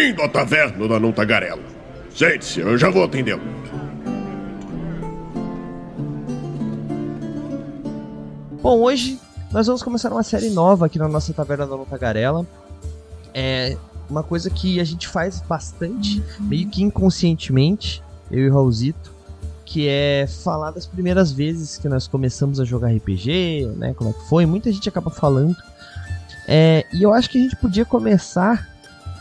Bem-vindo à taverna da Não Tagarela. Sente-se, eu já vou atendê-lo. Bom, hoje nós vamos começar uma série nova aqui na nossa Taverna da Não Tagarela. É uma coisa que a gente faz bastante, meio que inconscientemente, eu e o Raulzito, que é falar das primeiras vezes que nós começamos a jogar RPG, né? Como é que foi? Muita gente acaba falando. É, e eu acho que a gente podia começar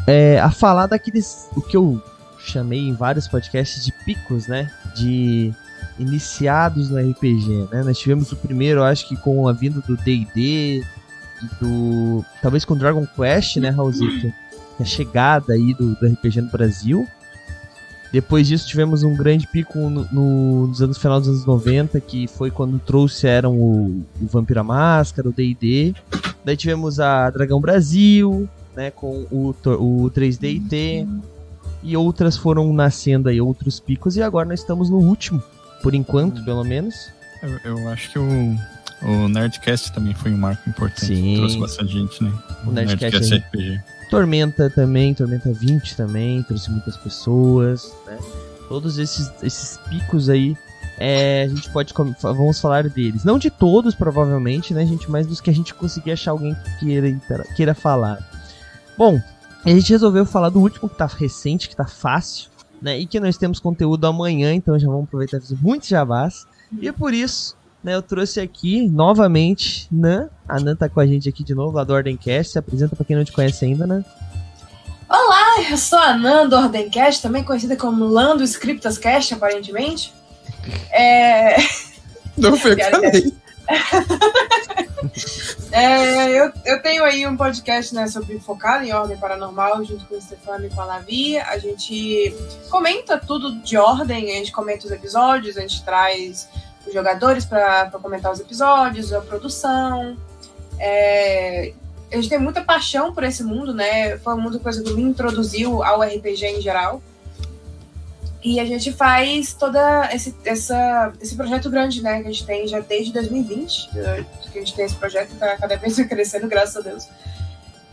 é, a falar daqueles. o que eu chamei em vários podcasts de picos, né? De iniciados no RPG, né? Nós tivemos o primeiro, acho que com a vinda do D&D, do talvez com Dragon Quest, né, Raulzito? A chegada aí do, do RPG no Brasil. Depois disso tivemos um grande pico no, no, nos anos final dos anos 90, que foi quando trouxeram o, o Vampira Máscara, o D&D. Daí tivemos a Dragão Brasil, né, com o, o 3D&T. E outras foram nascendo aí, outros picos. E agora nós estamos no último, por enquanto, pelo menos. Eu, eu acho que o, o Nerdcast também foi um marco importante. Sim. Trouxe bastante gente, né? O Nerdcast aí. RPG. Tormenta também, Tormenta 20 também, trouxe muitas pessoas, né? Todos esses, esses picos aí, é, a gente pode, vamos falar deles. Não de todos, provavelmente, né, gente, mas dos que a gente conseguir achar alguém que queira, queira falar. Bom, a gente resolveu falar do último que tá recente, que tá fácil, né, e que nós temos conteúdo amanhã, então já vamos aproveitar e fazer muitos jabás. E é por isso né, eu trouxe aqui novamente Nan. A Nan tá com a gente aqui de novo, lá do Ordencast. Se apresenta pra quem não te conhece ainda, Nan. Olá, eu sou a Nan do Ordencast, também conhecida como Lando Scriptas Cast, aparentemente. É. Não foi também. é, eu, eu tenho aí um podcast né, sobre focado em ordem paranormal, junto com o Stefano e com a Lavi. A gente comenta tudo de ordem, a gente comenta os episódios, a gente traz os jogadores para comentar os episódios, a produção. É, a gente tem muita paixão por esse mundo, né? Foi um mundo coisa que me introduziu ao RPG em geral. E a gente faz toda esse, essa, esse projeto grande, né? Que a gente tem já desde 2020, que a gente tem esse projeto tá cada vez crescendo, graças a Deus.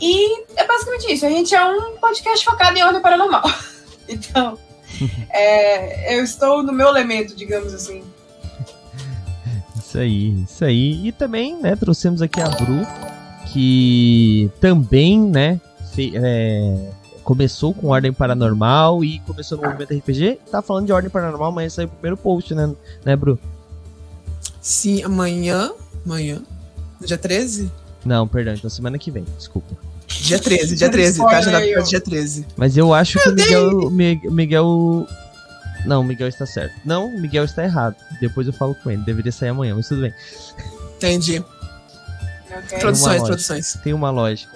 E é basicamente isso. A gente é um podcast focado em ordem paranormal. Então, é, eu estou no meu elemento, digamos assim. Isso aí, isso aí. E também, né, trouxemos aqui a Bru, que também, né, é, começou com Ordem Paranormal e começou no movimento RPG. Tá falando de Ordem Paranormal, mas esse aí é o primeiro post, né, né, Bru? Sim, amanhã, amanhã, dia 13? Não, perdão, então semana que vem, desculpa. Dia 13, dia 13, tá? Já dá pra dia 13. Mas eu acho que o Miguel, Miguel não, o Miguel está certo. Não, o Miguel está errado. Depois eu falo com ele. Deveria sair amanhã, mas tudo bem. Entendi. Okay. Produções, produções. Tem uma lógica.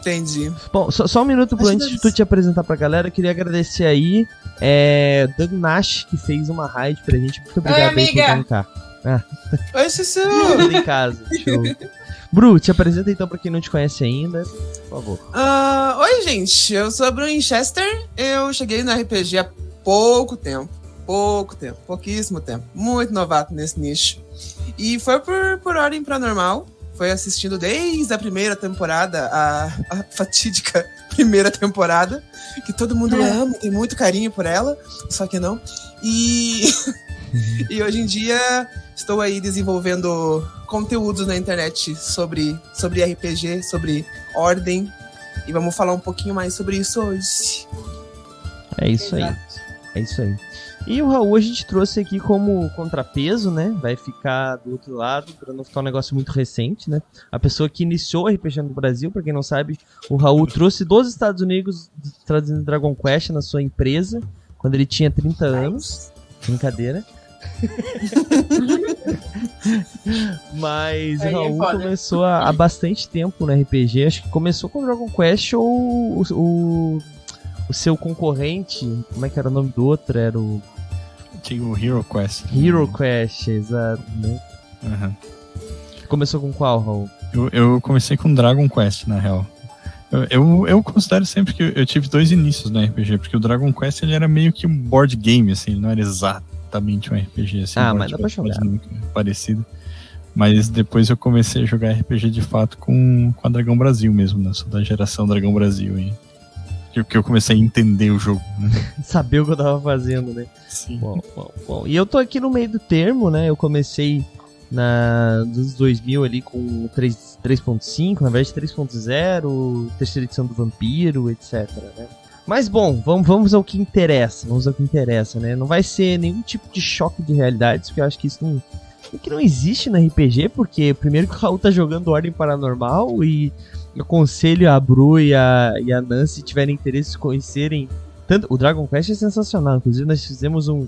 Entendi. Bom, só, só um minuto Acho antes de tu te apresentar pra galera, eu queria agradecer aí é, Doug Nash, que fez uma raid pra gente. Muito obrigado Oi, aí por brincar. Ah. Oi! Tudo em casa. Show. Bru, te apresenta então pra quem não te conhece ainda, por favor. Uh, oi, gente. Eu sou a Bru Winchester. Eu cheguei no RPG há pouco tempo. Pouco tempo, pouquíssimo tempo. Muito novato nesse nicho. E foi por, por ordem paranormal. Foi assistindo desde a primeira temporada, a, a fatídica primeira temporada, que todo mundo é. ama, tem muito carinho por ela, só que não. E, e hoje em dia estou aí desenvolvendo conteúdos na internet sobre, sobre RPG, sobre ordem. E vamos falar um pouquinho mais sobre isso hoje. É isso Exato. aí. É isso aí. E o Raul a gente trouxe aqui como contrapeso, né? Vai ficar do outro lado, para não ficar um negócio muito recente, né? A pessoa que iniciou o RPG no Brasil, para quem não sabe, o Raul trouxe dos Estados Unidos, traduzindo Dragon Quest na sua empresa, quando ele tinha 30 anos. Brincadeira. Mas Aí o Raul é começou há, há, bastante tempo no RPG. Acho que começou com Dragon Quest ou o, o seu concorrente, como é que era o nome do outro? Era o. Tinha o Hero Quest. Hero Quest, exato, né? Uhum. Começou com qual, Raul? Eu, eu comecei com Dragon Quest, na real. Eu, eu, eu, considero sempre que eu tive dois inícios no RPG, porque o Dragon Quest ele era meio que um board game, assim, ele não era exatamente um RPG, assim. Ah, mas dá pra jogar. Parecido. Mas depois eu comecei a jogar RPG de fato com, com a Dragão Brasil mesmo, né? Sou da geração Dragão Brasil aí. Que, que eu comecei a entender o jogo. Saber o que eu tava fazendo, né? Sim. Bom, bom, bom. E eu tô aqui no meio do termo, né? Eu comecei na dos 2000 ali com 3 3.5, na verdade 3.0, terceira edição do Vampiro, etc, né? Mas bom, vamos, vamos ao que interessa, vamos ao que interessa, né? Não vai ser nenhum tipo de choque de realidades, porque eu acho que isso não, que não existe no RPG, porque primeiro que o Raul tá jogando Ordem Paranormal e aconselho a Bru e a, e a Nancy, se tiverem interesse, conhecerem. Tanto, o Dragon Quest é sensacional, inclusive nós fizemos um.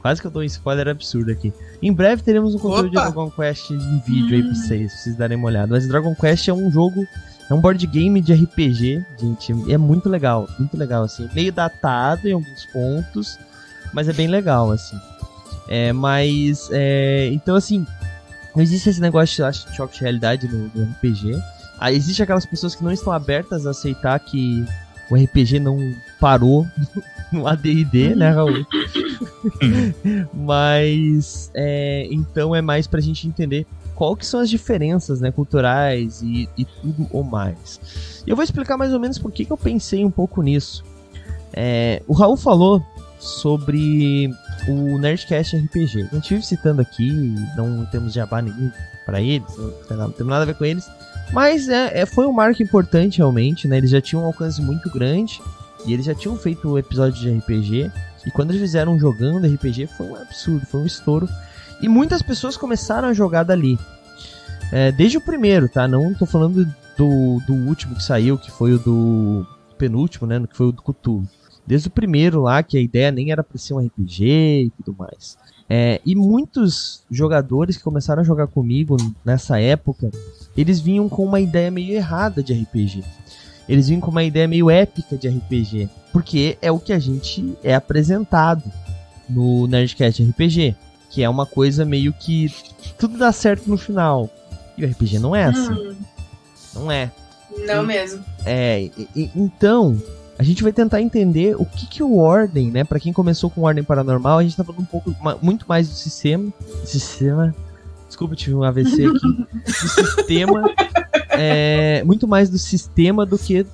Quase que eu dou um spoiler absurdo aqui. Em breve teremos um conteúdo Opa! de Dragon Quest em vídeo aí pra vocês, pra vocês darem uma olhada. Mas Dragon Quest é um jogo, é um board game de RPG, gente. É muito legal, muito legal, assim. Meio datado em alguns pontos, mas é bem legal, assim. É, mas, é, então assim, não existe esse negócio de choque de realidade no, no RPG. Ah, existe aquelas pessoas que não estão abertas a aceitar que o RPG não parou no AD&D, né, Raul? Mas, é, então é mais pra gente entender qual que são as diferenças né, culturais e, e tudo o mais. E eu vou explicar mais ou menos por que, que eu pensei um pouco nisso. É, o Raul falou sobre o Nerdcast RPG. A gente vive citando aqui, não temos jabá nenhum pra eles, não tem nada a ver com eles. Mas é, é- foi um marco importante realmente, né? Eles já tinham um alcance muito grande e eles já tinham feito o episódio de RPG. E quando eles fizeram um jogando RPG foi um absurdo, foi um estouro. E muitas pessoas começaram a jogar dali. É, desde o primeiro, tá? Não tô falando do, do último que saiu, que foi o do penúltimo, né? Que foi o do Cthulhu. Desde o primeiro lá, que a ideia nem era pra ser um RPG e tudo mais. É, e muitos jogadores que começaram a jogar comigo nessa época, eles vinham com uma ideia meio errada de RPG. Eles vinham com uma ideia meio épica de RPG. Porque é o que a gente é apresentado no Nerdcast RPG. Que é uma coisa meio que tudo dá certo no final. E o RPG não é assim. Hum, Não é. não mesmo. É, e- e- então, a gente vai tentar entender o que que o Ordem, né? Pra quem começou com Ordem Paranormal, a gente tá falando um pouco, muito mais do sistema. Sistema. Desculpa, tive um AVC aqui. Do sistema. é, muito mais do sistema do que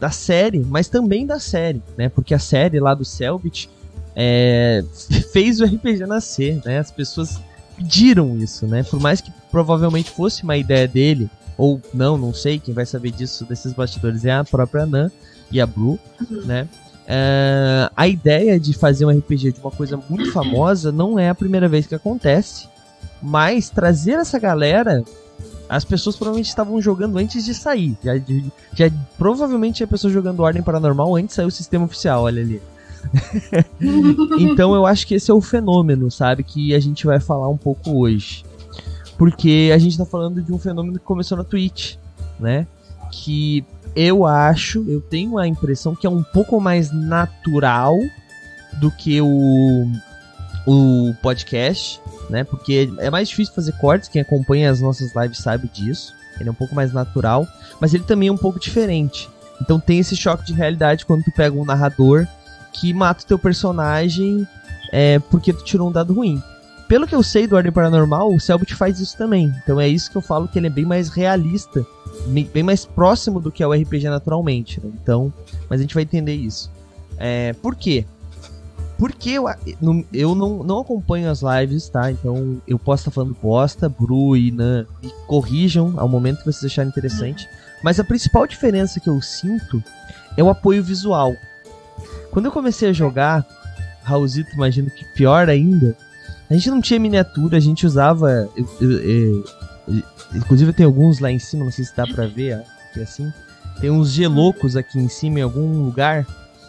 da série, mas também da série, né? Porque a série lá do Selbit é, fez o RPG nascer, né? As pessoas pediram isso, né? Por mais que provavelmente fosse uma ideia dele, ou não, não sei, quem vai saber disso desses bastidores é a própria Nan e a Blue, né? É, a ideia de fazer um RPG de uma coisa muito famosa não é a primeira vez que acontece, mas trazer essa galera, as pessoas provavelmente estavam jogando antes de sair. Já, já provavelmente tinha pessoas jogando Ordem Paranormal antes de sair o sistema oficial, olha ali. então eu acho que esse é o fenômeno, sabe, que a gente vai falar um pouco hoje. Porque a gente tá falando de um fenômeno que começou na Twitch, né? Que eu acho, eu tenho a impressão que é um pouco mais natural do que o, o podcast, né? Porque é mais difícil fazer cortes, quem acompanha as nossas lives sabe disso. Ele é um pouco mais natural, mas ele também é um pouco diferente. Então tem esse choque de realidade quando tu pega um narrador que mata o teu personagem é, porque tu tirou um dado ruim. Pelo que eu sei do Ordem Paranormal, o Selbit faz isso também. Então é isso que eu falo que ele é bem mais realista, bem mais próximo do que é o RPG naturalmente. né? Então, mas a gente vai entender isso. É, por quê? Porque eu, eu não, não acompanho as lives, tá? Então eu posso estar falando bosta, Bru e Nan me corrijam ao momento que vocês acharem interessante. Mas a principal diferença que eu sinto é o apoio visual. Quando eu comecei a jogar, Raulzito, imagino que pior ainda, a gente não tinha miniatura, a gente usava. eu- eu- eu- eu- inclusive tem alguns lá em cima, não sei se dá pra ver, ó, que é assim. Tem uns gelocos aqui em cima em algum lugar.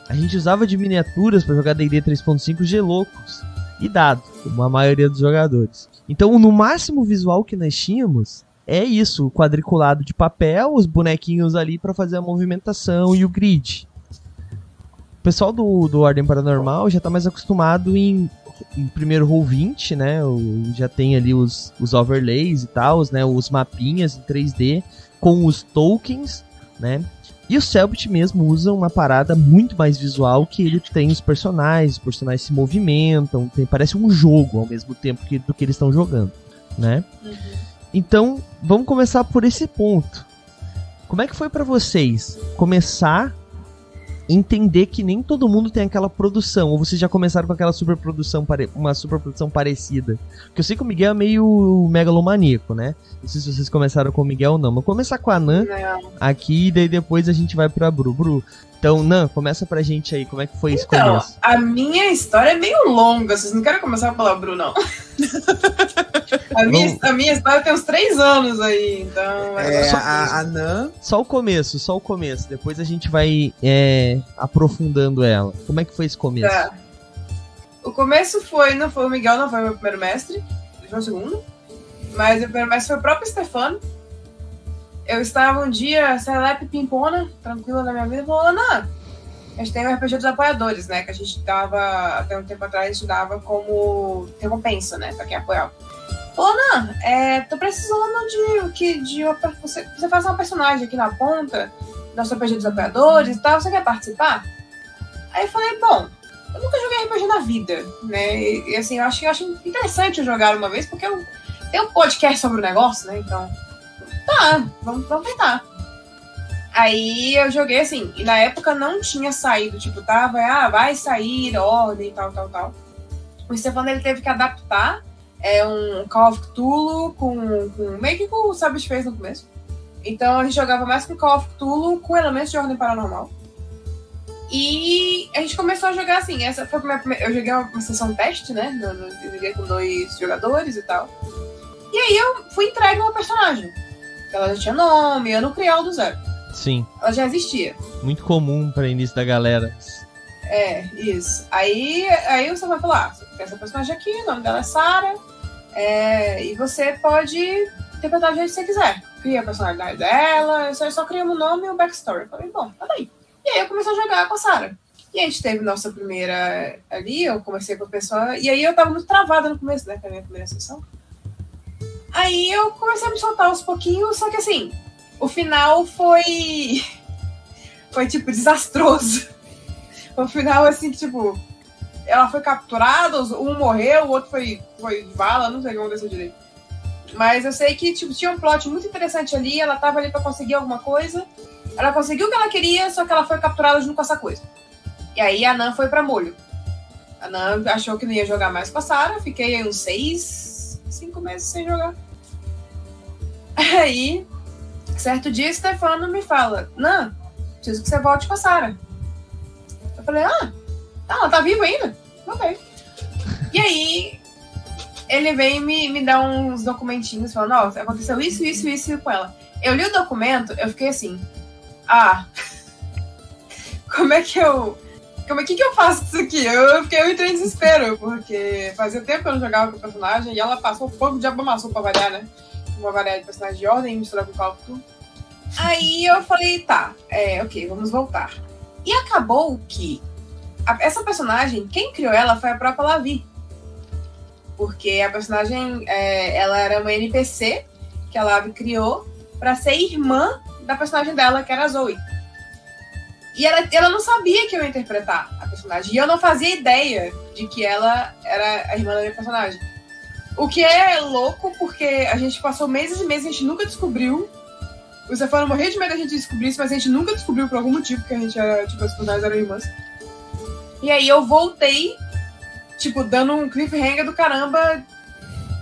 A gente usava de miniaturas pra jogar D&D 3.5 gelocos e dado, como a maioria dos jogadores. Então, no máximo visual que nós tínhamos é isso, o quadriculado de papel, os bonequinhos ali pra fazer a movimentação e o grid. O pessoal do, do Ordem Paranormal já tá mais acostumado em, em primeiro Roll20, né? O- já tem ali os, os overlays e tal, né? Os mapinhas em 3D com os tokens, né? E o Selbit mesmo usa uma parada muito mais visual que ele tem os personagens, os personagens se movimentam, tem, parece um jogo ao mesmo tempo que, do que eles estão jogando, né? Então, vamos começar por esse ponto. Como é que foi pra vocês começar entender que nem todo mundo tem aquela produção, ou vocês já começaram com aquela superprodução, uma superprodução parecida. Porque eu sei que o Miguel é meio megalomaníaco, né? Não sei se vocês começaram com o Miguel ou não, mas vou começar com a Nan aqui, e daí depois a gente vai pra Bru. Bru, então, Nan, começa pra gente aí, como é que foi esse Então, começo? a minha história é meio longa. Vocês não querem começar pela Bru, não. a, minha, a minha história tem uns três anos aí, então. É, só- a, a Nan. Só o começo, só o começo, depois a gente vai é, aprofundando ela. Como é que foi esse começo? Tá. O começo foi, não foi o Miguel, não foi o meu primeiro mestre, ele foi o segundo. Mas o primeiro mestre foi o próprio Stefano. Eu estava um dia, serelepe pimpona, tranquila na minha vida, falou, Ana, a gente tem o RPG dos apoiadores, né? Que a gente dava, até um tempo atrás, a gente dava como recompensa, né? Pra quem apoiava. Falou, Ana, é, tô precisando de, que, de você, você faz uma personagem aqui na ponta, nosso RPG dos apoiadores e tal, você quer participar? Aí eu falei, bom, eu nunca joguei RPG na vida, né? E, e, assim, eu acho, eu acho interessante jogar uma vez, porque eu tenho um podcast sobre o negócio, né? Então, tá, vamos, vamos tentar. Aí eu joguei assim, e na época não tinha saído, tipo, tava, ah, vai sair, ordem, tal, tal, tal. O Stefano ele teve que adaptar é um Call of Cthulhu com, com meio que com o fez no começo. Então a gente jogava mais com Call of Cthulhu com elementos de ordem paranormal. E a gente começou a jogar assim. Essa foi a primeira. Eu joguei uma, sessão teste, né? Eu joguei com dois jogadores e tal. E aí eu fui entregue uma personagem. Ela já tinha nome, eu não criei ela do zero. Sim, Ela já existia. muito comum pra início da galera. É, isso. Aí, aí você vai falar: ah, essa personagem aqui, o nome dela é Sarah. É, e você pode interpretar do jeito que você quiser. Cria a personalidade dela, só, só cria o nome e o backstory. Eu falei, bom, tá bem. E aí eu comecei a jogar com a Sarah. E a gente teve nossa primeira ali, eu comecei com a pessoa. E aí eu tava muito travada no começo, né? Que é a minha primeira sessão. Aí eu comecei a me soltar aos pouquinhos, só que assim, o final foi. Foi tipo desastroso. O final, assim, tipo. Ela foi capturada, um morreu, o outro foi, foi de bala, não sei o que aconteceu direito. Mas eu sei que tipo, tinha um plot muito interessante ali, ela tava ali pra conseguir alguma coisa. Ela conseguiu o que ela queria, só que ela foi capturada junto com essa coisa. E aí a Nan foi pra molho. A Nan achou que não ia jogar mais com a Sarah, fiquei uns seis, cinco meses sem jogar. Aí, certo dia, Stefano me fala: Nan, preciso que você volte com a Sarah. Eu falei: Ah, tá, ela tá viva ainda? Ok. E aí, ele vem me, me dar uns documentinhos falando: Ó, aconteceu isso, isso, isso com ela. Eu li o documento, eu fiquei assim: Ah, como é que eu. Como é que, que eu faço isso aqui? Eu, fiquei eu entrei em desespero, porque fazia tempo que eu não jogava com o personagem e ela passou fogo de abamaçou pra variar, né? Uma variedade de personagem de ordem misturada com cálculo. Aí eu falei, tá, é, ok, vamos voltar. E acabou que a- essa personagem, quem criou ela foi a própria Lavi. Porque a personagem, é, ela era uma NPC que a Lavi criou pra ser irmã da personagem dela, que era a Zoe. E ela, ela não sabia que eu ia interpretar a personagem. E eu não fazia ideia de que ela era a irmã da minha personagem. O que é louco, porque a gente passou meses e meses, a gente nunca descobriu. O Stefano morria de medo da gente descobrir isso, mas a gente nunca descobriu por algum motivo que a gente era, tipo, as personagens eram irmãs. E aí eu voltei, tipo, dando um cliffhanger do caramba,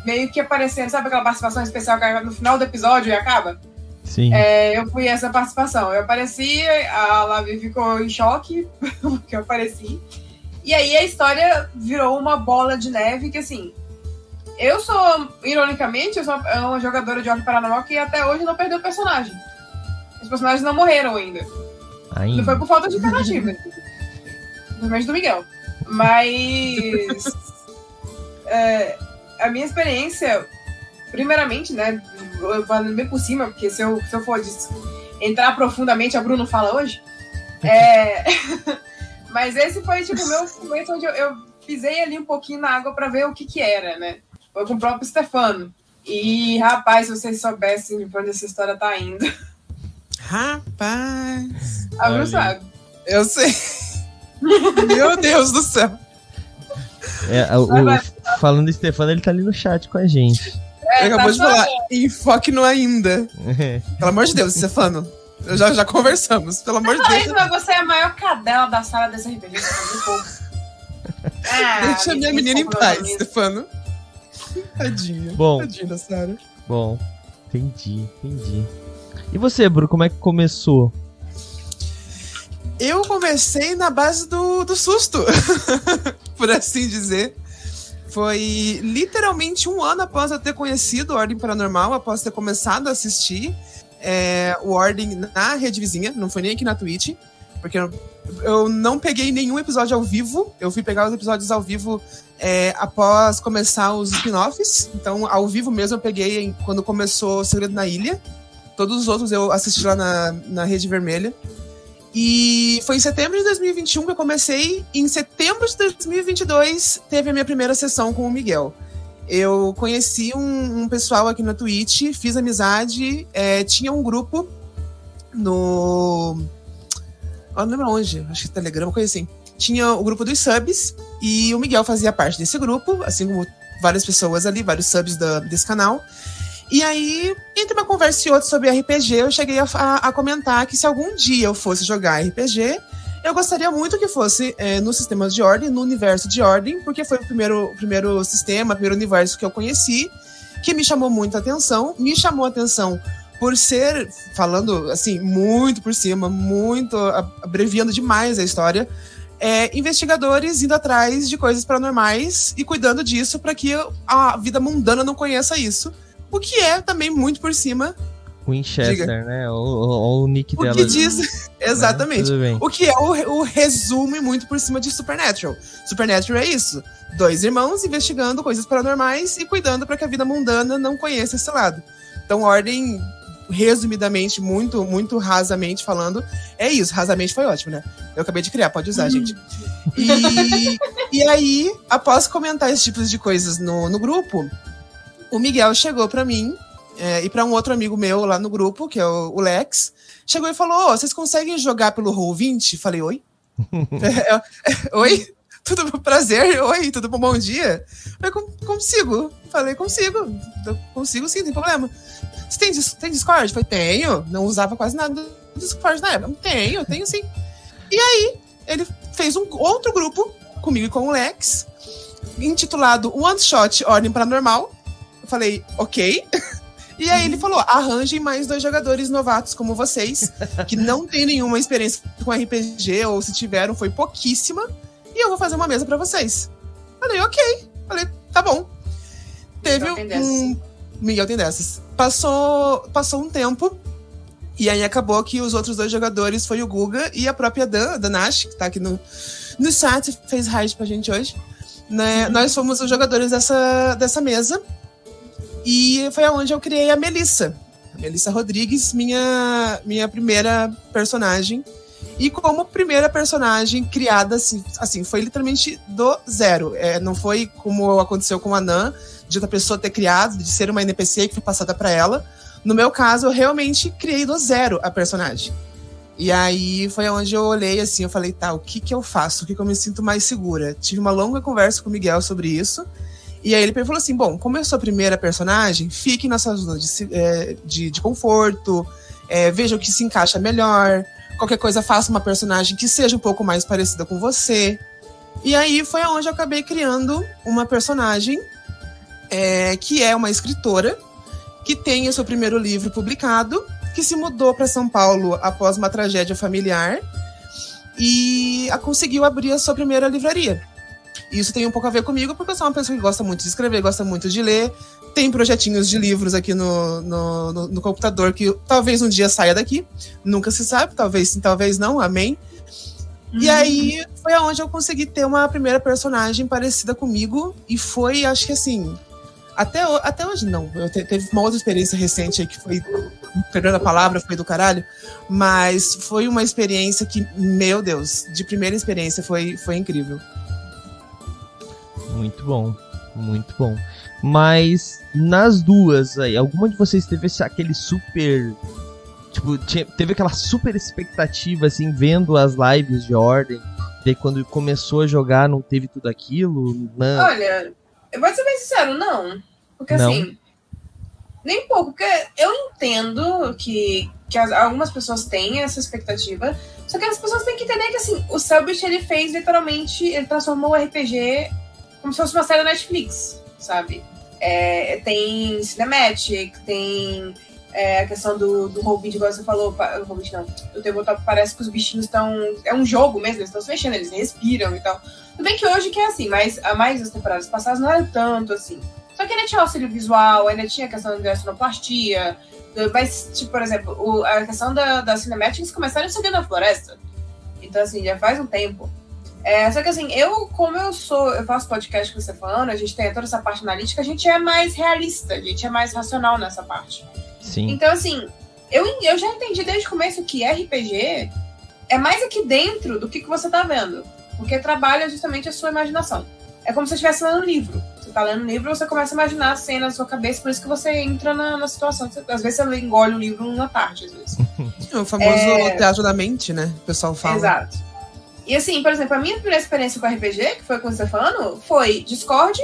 meio que aparecendo, sabe aquela participação especial que no final do episódio e acaba? Sim. É, eu fui essa participação. Eu apareci, a Lavi ficou em choque porque eu apareci. E aí a história virou uma bola de neve que, assim, eu sou, ironicamente, eu sou uma jogadora de Ordem Paranormal que até hoje não perdeu o personagem. Os personagens não morreram ainda. Ainda. Não foi por falta de alternativa. Principalmente do Miguel. Mas. é, a minha experiência, primeiramente, né? eu Falando bem por cima, porque se eu, se eu for entrar profundamente, a Bruno fala hoje. É, mas esse foi, tipo, o meu momento onde eu, eu pisei ali um pouquinho na água pra ver o que que era, né? Foi com o próprio Stefano. E, rapaz, se vocês soubessem de onde essa história tá indo. Rapaz. A Bruno sabe. Eu sei. Meu Deus do céu. É, o, o- falando do Stefano, ele tá ali no chat com a gente. É, Ele acabou tá de falar, enfoque no ainda. Pelo amor de Deus, Stefano. Já, já conversamos, pelo amor de Deus. isso, mas você é a maior cadela da sala desse RPG. Tá. Ah, Deixa a minha me menina em paz, mesmo. Stefano. Tadinha. Bom. Tadinha da Sarah. Bom, entendi, entendi. E você, Bru, como é que começou? Eu comecei na base do, do susto, por assim dizer. Foi literalmente um ano após eu ter conhecido Ordem Paranormal, após ter começado a assistir é, o Ordem na rede vizinha, não foi nem aqui na Twitch, porque eu, não peguei nenhum episódio ao vivo, eu fui pegar os episódios ao vivo é, após começar os spin-offs, então ao vivo mesmo eu peguei quando começou Segredo na Ilha, todos os outros eu assisti lá na, na Rede Vermelha. E foi em setembro de 2021 que eu comecei. E em setembro de 2022 teve a minha primeira sessão com o Miguel. Eu conheci um, um pessoal aqui na Twitch, fiz amizade, é, tinha um grupo no. Eu não lembro onde, acho que Telegram, coisa assim. Tinha o grupo dos subs e o Miguel fazia parte desse grupo, assim como várias pessoas ali, vários subs da- desse canal. E aí, entre uma conversa e outra sobre RPG, eu cheguei a, a- a comentar que se algum dia eu fosse jogar RPG, eu gostaria muito que fosse é, no sistema de ordem, no universo de ordem, porque foi o primeiro, primeiro sistema, primeiro universo que eu conheci, que me chamou muito a atenção. Me chamou atenção por ser, falando assim, muito por cima, muito abreviando demais a história, é, investigadores indo atrás de coisas paranormais e cuidando disso para que a vida mundana não conheça isso. O que é também muito por cima. Winchester, né? O, o, o nick O dela. que né? diz. Exatamente. Tudo bem. O que é o, o resumo e muito por cima de Supernatural. Supernatural é isso. Dois irmãos investigando coisas paranormais e cuidando para que a vida mundana não conheça esse lado. Então, ordem, resumidamente, muito, muito rasamente falando, é isso. Rasamente foi ótimo, né? Eu acabei de criar, pode usar, gente. E, e aí, após comentar esses tipos de coisas no, no grupo, o Miguel chegou para mim é, e para um outro amigo meu lá no grupo, que é o, o Lex, chegou e falou: Ô, vocês conseguem jogar pelo Roll20? Falei, oi? É, é, oi? Tudo bom? prazer? Oi, tudo bom? Bom dia? Eu "Com- consigo. Falei, consigo. Eu consigo sim, não tem problema. Você tem, tem Discord? Falei, tenho. Não usava quase nada do Discord na época. Tenho, tenho sim. E aí, ele fez um outro grupo comigo e com o Lex, intitulado One Shot Ordem Paranormal. Eu falei, ok. E aí ele falou: arranjem mais dois jogadores novatos como vocês, que não tem nenhuma experiência com RPG, ou se tiveram, foi pouquíssima, e eu vou fazer uma mesa pra vocês. Falei, ok. Falei, tá bom. Teve um. Miguel tem dessas. Passou, passou um tempo. E aí acabou que os outros dois jogadores foi o Guga e a própria Dan, a Danash, que tá aqui no, no chat, fez raid pra gente hoje. Né? Nós fomos os jogadores dessa, dessa mesa. E foi aonde eu criei a Melissa. A Melissa Rodrigues, minha, minha primeira personagem. E como primeira personagem criada, assim, assim foi literalmente do zero. É, não foi como aconteceu com a Nan, de outra pessoa ter criado, de ser uma NPC que foi passada para ela. No meu caso, eu realmente criei do zero a personagem. E aí foi onde eu olhei assim, eu falei, tá, o que que eu faço? O que que eu me sinto mais segura? Tive uma longa conversa com o Miguel sobre isso. E aí ele falou assim: bom, como eu sou a primeira personagem, fique na sua zona de, é, de, de conforto, é, veja o que se encaixa melhor. Qualquer coisa, faça uma personagem que seja um pouco mais parecida com você. E aí foi onde eu acabei criando uma personagem é, que é uma escritora que tem o seu primeiro livro publicado, que se mudou para São Paulo após uma tragédia familiar e conseguiu abrir a sua primeira livraria. Isso tem um pouco a ver comigo, porque eu sou uma pessoa que gosta muito de escrever, gosta muito de ler. Tem projetinhos de livros aqui no, no, no- no computador que talvez um dia saia daqui. Nunca se sabe, talvez sim, talvez não, amém. E aí foi aonde eu consegui ter uma primeira personagem parecida comigo. E foi, acho que assim. Até, até hoje não. Eu te- teve uma outra experiência recente aí que foi. Perdendo a palavra, foi do caralho. Mas foi uma experiência que, meu Deus, de primeira experiência foi, foi incrível. Muito bom, muito bom. Mas nas duas aí, alguma de vocês teve aquele super. Tipo, tinha- teve aquela super expectativa, assim, vendo as lives de ordem. Daí quando começou a jogar não teve tudo aquilo? Não. Olha, eu vou ser bem sincero, não. Porque Não? assim, nem pouco, porque eu entendo que que as- algumas pessoas têm essa expectativa, só que as pessoas têm que entender que assim, o Cellbit ele fez literalmente, ele transformou o RPG como se fosse uma série da Netflix, sabe? É, tem Cinematic, tem é, a questão do, do Hobbit, igual você falou, o Hobbit não, o Tabletop parece que os bichinhos estão. É um jogo mesmo, eles estão se mexendo, eles respiram e tal. Tudo bem que hoje que é assim, mas a mais das temporadas passadas não era tanto assim. Só que ainda tinha auxílio visual, ainda tinha a questão da sonoplastia, mas, tipo, por exemplo, o- a questão da, da Cinematics começaram seguindo na floresta. Então, assim, já faz um tempo. É, só que assim, eu, como eu sou, eu faço podcast com você falando, a gente tem toda essa parte analítica, a gente é mais realista, a gente é mais racional nessa parte. Sim. Então, assim, eu, eu já entendi desde o começo que RPG é mais aqui dentro do que, que você tá vendo. Porque trabalha justamente a sua imaginação. É como se você estivesse lendo um livro. Você tá lendo um livro, você começa a imaginar a cena na sua cabeça, por isso que você entra na, na situação. Você- às vezes você engole o livro numa tarde, às vezes. O famoso É. teatro da mente, né? O pessoal fala. Exato. E assim, por exemplo, a minha primeira experiência com RPG, que foi com o Stefano, foi Discord.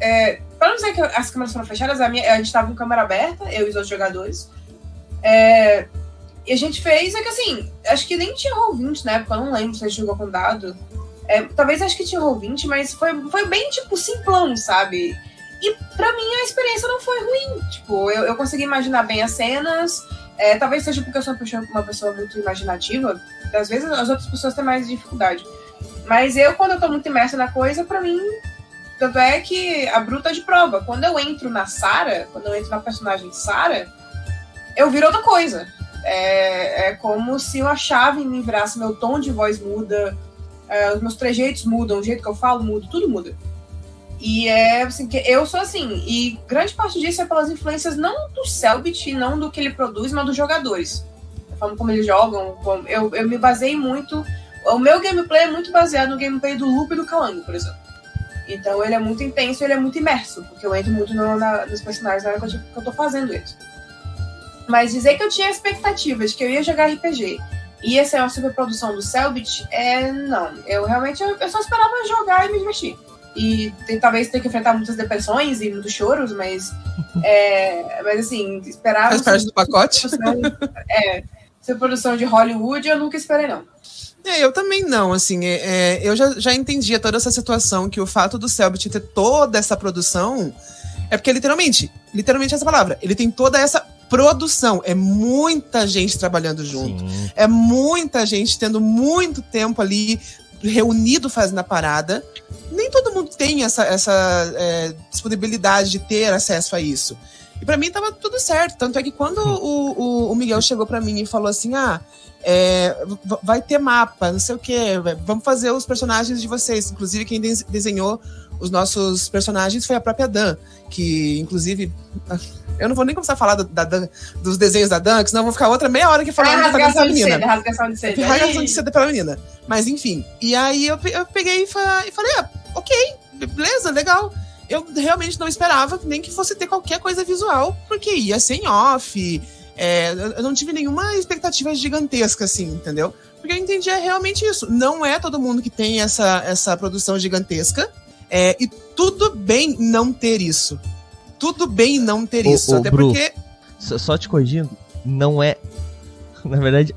É, para não dizer que as câmeras foram fechadas, a, minha, a gente tava com câmera aberta, eu e os outros jogadores. É, e a gente fez, é que assim, acho que nem tinha Roll20 na época, eu não lembro se a gente jogou com dado. É, talvez acho que tinha Roll20, mas foi, foi bem, tipo, simplão, sabe? E pra mim a experiência não foi ruim. Tipo, eu, eu consegui imaginar bem as cenas. É, talvez seja porque eu sou uma pessoa, muito imaginativa. Às vezes as outras pessoas têm mais dificuldade. Mas eu, quando eu tô muito imersa na coisa, pra mim. Tanto é que a bruta de prova. Quando eu entro na Sarah, quando eu entro na personagem Sarah, eu viro outra coisa. É, é como se uma chave me virasse, meu tom de voz muda, é, os meus trejeitos mudam, o jeito que eu falo muda, tudo muda. E é assim, que eu sou assim, e grande parte disso é pelas influências não do Selbit, não do que ele produz, mas dos jogadores. A forma como eles jogam, como- eu, eu me basei muito. O meu gameplay é muito baseado no gameplay do Loop e do Calango, por exemplo. Então ele é muito intenso, ele é muito imerso, porque eu entro muito no, na, nos personagens na hora que eu, que eu tô fazendo isso. Mas dizer que eu tinha expectativas de que eu ia jogar RPG e ia ser uma superprodução do Selbit, é não. Eu realmente eu, eu só esperava jogar e me divertir. E tem- talvez ter que enfrentar muitas depressões e muitos choros, mas. é, mas assim, esperava. Faz parte do pacote. É, ser produção de Hollywood, eu nunca esperei, não. É, eu também não, assim, é, é, eu já, já entendia toda essa situação, que o fato do Selbit ter toda essa produção é porque, literalmente, literalmente essa palavra, ele tem toda essa produção, é muita gente trabalhando junto, Sim. é muita gente tendo muito tempo ali reunido fazendo a parada. Nem todo mundo tem essa, essa é, disponibilidade de ter acesso a isso. E pra mim tava tudo certo. Tanto é que quando o, o, o Miguel chegou pra mim e falou assim: ah, é, vai ter mapa, não sei o quê, vamos fazer os personagens de vocês. Inclusive, quem des- desenhou os nossos personagens foi a própria Dan, que, inclusive. Eu não vou nem começar a falar da, da Dan- dos desenhos da Dan, que senão eu vou ficar outra meia hora aqui falando da cabeça da rasgação de seda, rasgação de seda. Rasgação de seda pela menina. Mas enfim. E aí eu, eu peguei e fa- falei, ah, ok, beleza, legal. Eu realmente não esperava nem que fosse ter qualquer coisa visual, porque ia ser em off. é, eu eu não tive nenhuma expectativa gigantesca, assim, entendeu? Porque eu entendi é realmente isso. Não é todo mundo que tem essa, essa produção gigantesca. É, e tudo bem não ter isso. Tudo bem não ter Ô, isso. ô, até Bru, porque. Só, só te corrigindo, não é. Na verdade,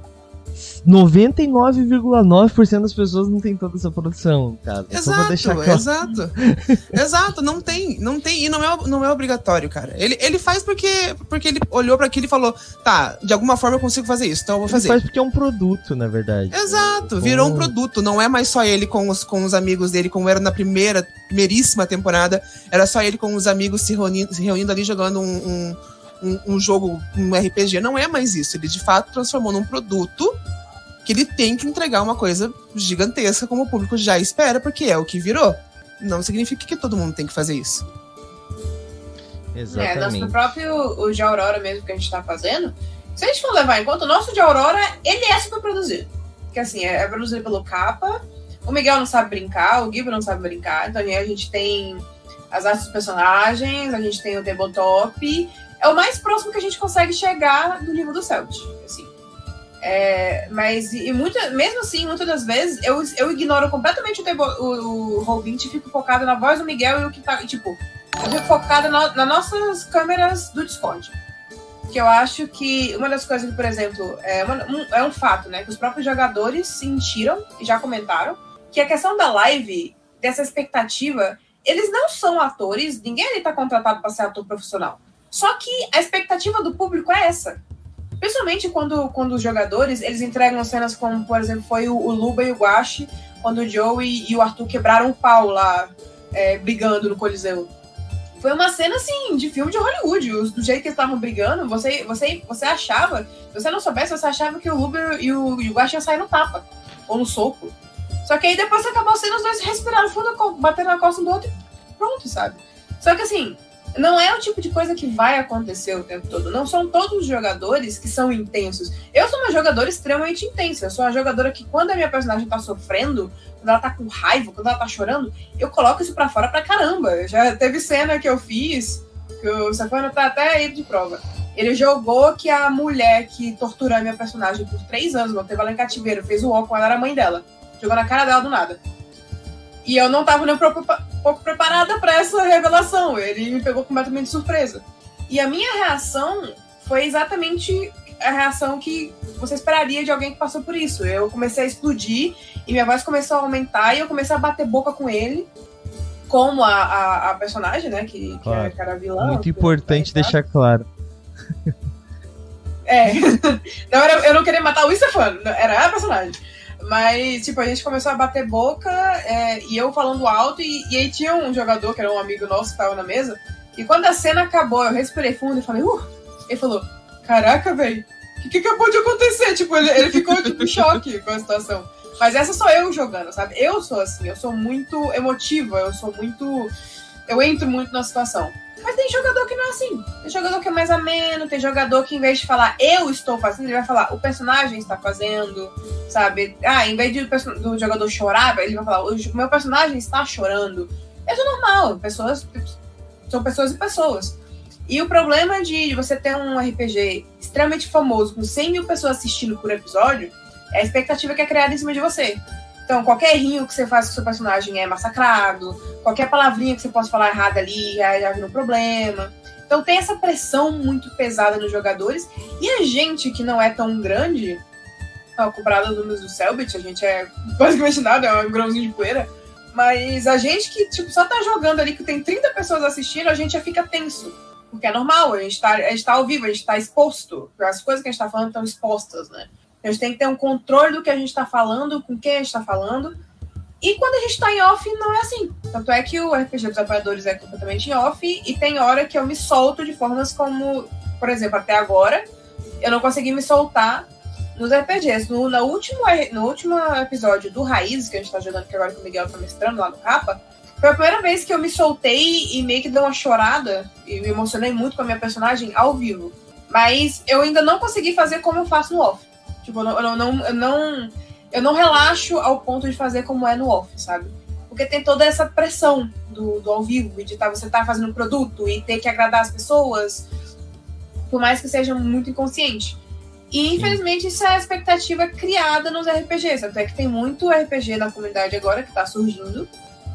99,9% das pessoas não tem toda essa produção, cara. Exato, claro. exato. exato, não tem, não tem, e não é, não é obrigatório, cara. Ele, ele faz porque, porque ele olhou pra aquilo e falou, tá, de alguma forma eu consigo fazer isso, então eu vou Ele fazer. faz porque é um produto, na verdade. Exato, virou um produto. Não é mais só ele com os, com os amigos dele, como era na primeira, primeiríssima temporada. Era só ele com os amigos se reunindo, se reunindo ali jogando um, um, um, um jogo, um RPG. Não é mais isso. Ele de fato transformou num produto que ele tem que entregar uma coisa gigantesca, como o público já espera, porque é o que virou. Não significa que todo mundo tem que fazer isso. É, nosso Exatamente. próprio o de Aurora mesmo que a gente tá fazendo, se a gente for levar em conta, o nosso de Aurora, ele é super produzido. Porque assim, é é produzido pelo Capa, o Miguel não sabe brincar, o Gibo não sabe brincar, então aí a gente tem as artes dos personagens, a gente tem o tabletop, é o mais próximo que a gente consegue chegar do nível do Celt, assim. É, mas, e muita, mesmo assim, muitas das vezes, eu, eu ignoro completamente o, table, o, o Roll20 e fico focada na voz do Miguel e o que tá, tipo, eu fico focada na, nas nossas câmeras do Discord. que eu acho que uma das coisas que, por exemplo, é, uma, um, é um fato, né? Que os próprios jogadores sentiram e já comentaram que a questão da live, dessa expectativa, eles não são atores, ninguém ali tá contratado para ser ator profissional. Só que a expectativa do público é essa. Principalmente quando, quando os jogadores eles entregam cenas como, por exemplo, foi o, o Luba e o Guache, quando o Joey e o Arthur quebraram o pau lá, é, brigando no Coliseu. Foi uma cena, assim, de filme de Hollywood. Do jeito que eles estavam brigando, você, você, você achava, se você não soubesse, você achava que o Luba e o, e o Guache iam sair no tapa, ou no soco. Só que aí depois acabou a cena, os dois respiraram fundo, bateram na costa um do outro e pronto, sabe? Só que assim, não é o tipo de coisa que vai acontecer o tempo todo. Não são todos os jogadores que são intensos. Eu sou uma jogadora extremamente intensa. Eu sou uma jogadora que, quando a minha personagem tá sofrendo, quando ela tá com raiva, quando ela tá chorando, eu coloco isso pra fora pra caramba. Já teve cena que eu fiz, que o Safano tá até aí de prova. Ele jogou que a mulher que torturou a minha personagem por três anos, manteve ela em cativeiro, fez o ó com ela, era a mãe dela. Jogou na cara dela do nada. E eu não tava nem um pouco preparada para essa revelação. Ele me pegou completamente de surpresa. E a minha reação foi exatamente a reação que você esperaria de alguém que passou por isso. Eu comecei a explodir e minha voz começou a aumentar e eu comecei a bater boca com ele, como a, a, a personagem, né? Que, claro. que era vilã. Muito importante deixar claro. É. não, era, eu não queria matar o Stefano, era a personagem. Mas, tipo, a gente começou a bater boca é, e eu falando alto. E, e, aí tinha um jogador, que era um amigo nosso que tava na mesa. E quando a cena acabou, eu respirei fundo e falei, uh! Ele falou: Caraca, velho, o que, que acabou de acontecer? Tipo, ele, ele ficou tipo, em choque com a situação. Mas essa sou eu jogando, sabe? Eu sou assim, eu sou muito emotiva, eu sou muito. Eu entro muito na situação. Mas tem jogador que não é assim. Tem jogador que é mais ameno, tem jogador que, em vez de falar eu estou fazendo, ele vai falar o personagem está fazendo, sabe? Ah, em vez de, do jogador chorar, ele vai falar o meu personagem está chorando. Isso é normal. Pessoas são pessoas e pessoas. E o problema de você ter um RPG extremamente famoso, com 100 mil pessoas assistindo por episódio, é a expectativa que é criada em cima de você. Então, qualquer rinho que você faz com o seu personagem é massacrado, qualquer palavrinha que você possa falar errada ali já, já vira um problema. Então, tem essa pressão muito pesada nos jogadores. E a gente que não é tão grande, comparado aos números do Selbit, a gente é basicamente nada, é um grãozinho de poeira. Mas a gente que tipo, só tá jogando ali, que tem 30 pessoas assistindo, a gente já fica tenso. Porque é normal, a gente tá, a gente tá ao vivo, a gente tá exposto. As coisas que a gente tá falando estão expostas, né? A gente tem que ter um controle do que a gente está falando, com quem a gente está falando. E quando a gente está em off, não é assim. Tanto é que o RPG dos apoiadores é completamente em off, e tem hora que eu me solto de formas como, por exemplo, até agora, eu não consegui me soltar nos RPGs. No, na último, no último episódio do Raízes, que a gente está jogando, que agora o Miguel está mestrando lá no capa, foi a primeira vez que eu me soltei e meio que dei uma chorada, e me emocionei muito com a minha personagem ao vivo. Mas eu ainda não consegui fazer como eu faço no off. Tipo, eu não, eu não, eu não, eu não relaxo ao ponto de fazer como é no off, sabe? Porque tem toda essa pressão do, do ao vivo, de tá, você tá fazendo um produto e ter que agradar as pessoas, por mais que seja muito inconsciente. E infelizmente isso é a expectativa criada nos RPGs. Até que tem muito RPG na comunidade agora que tá surgindo.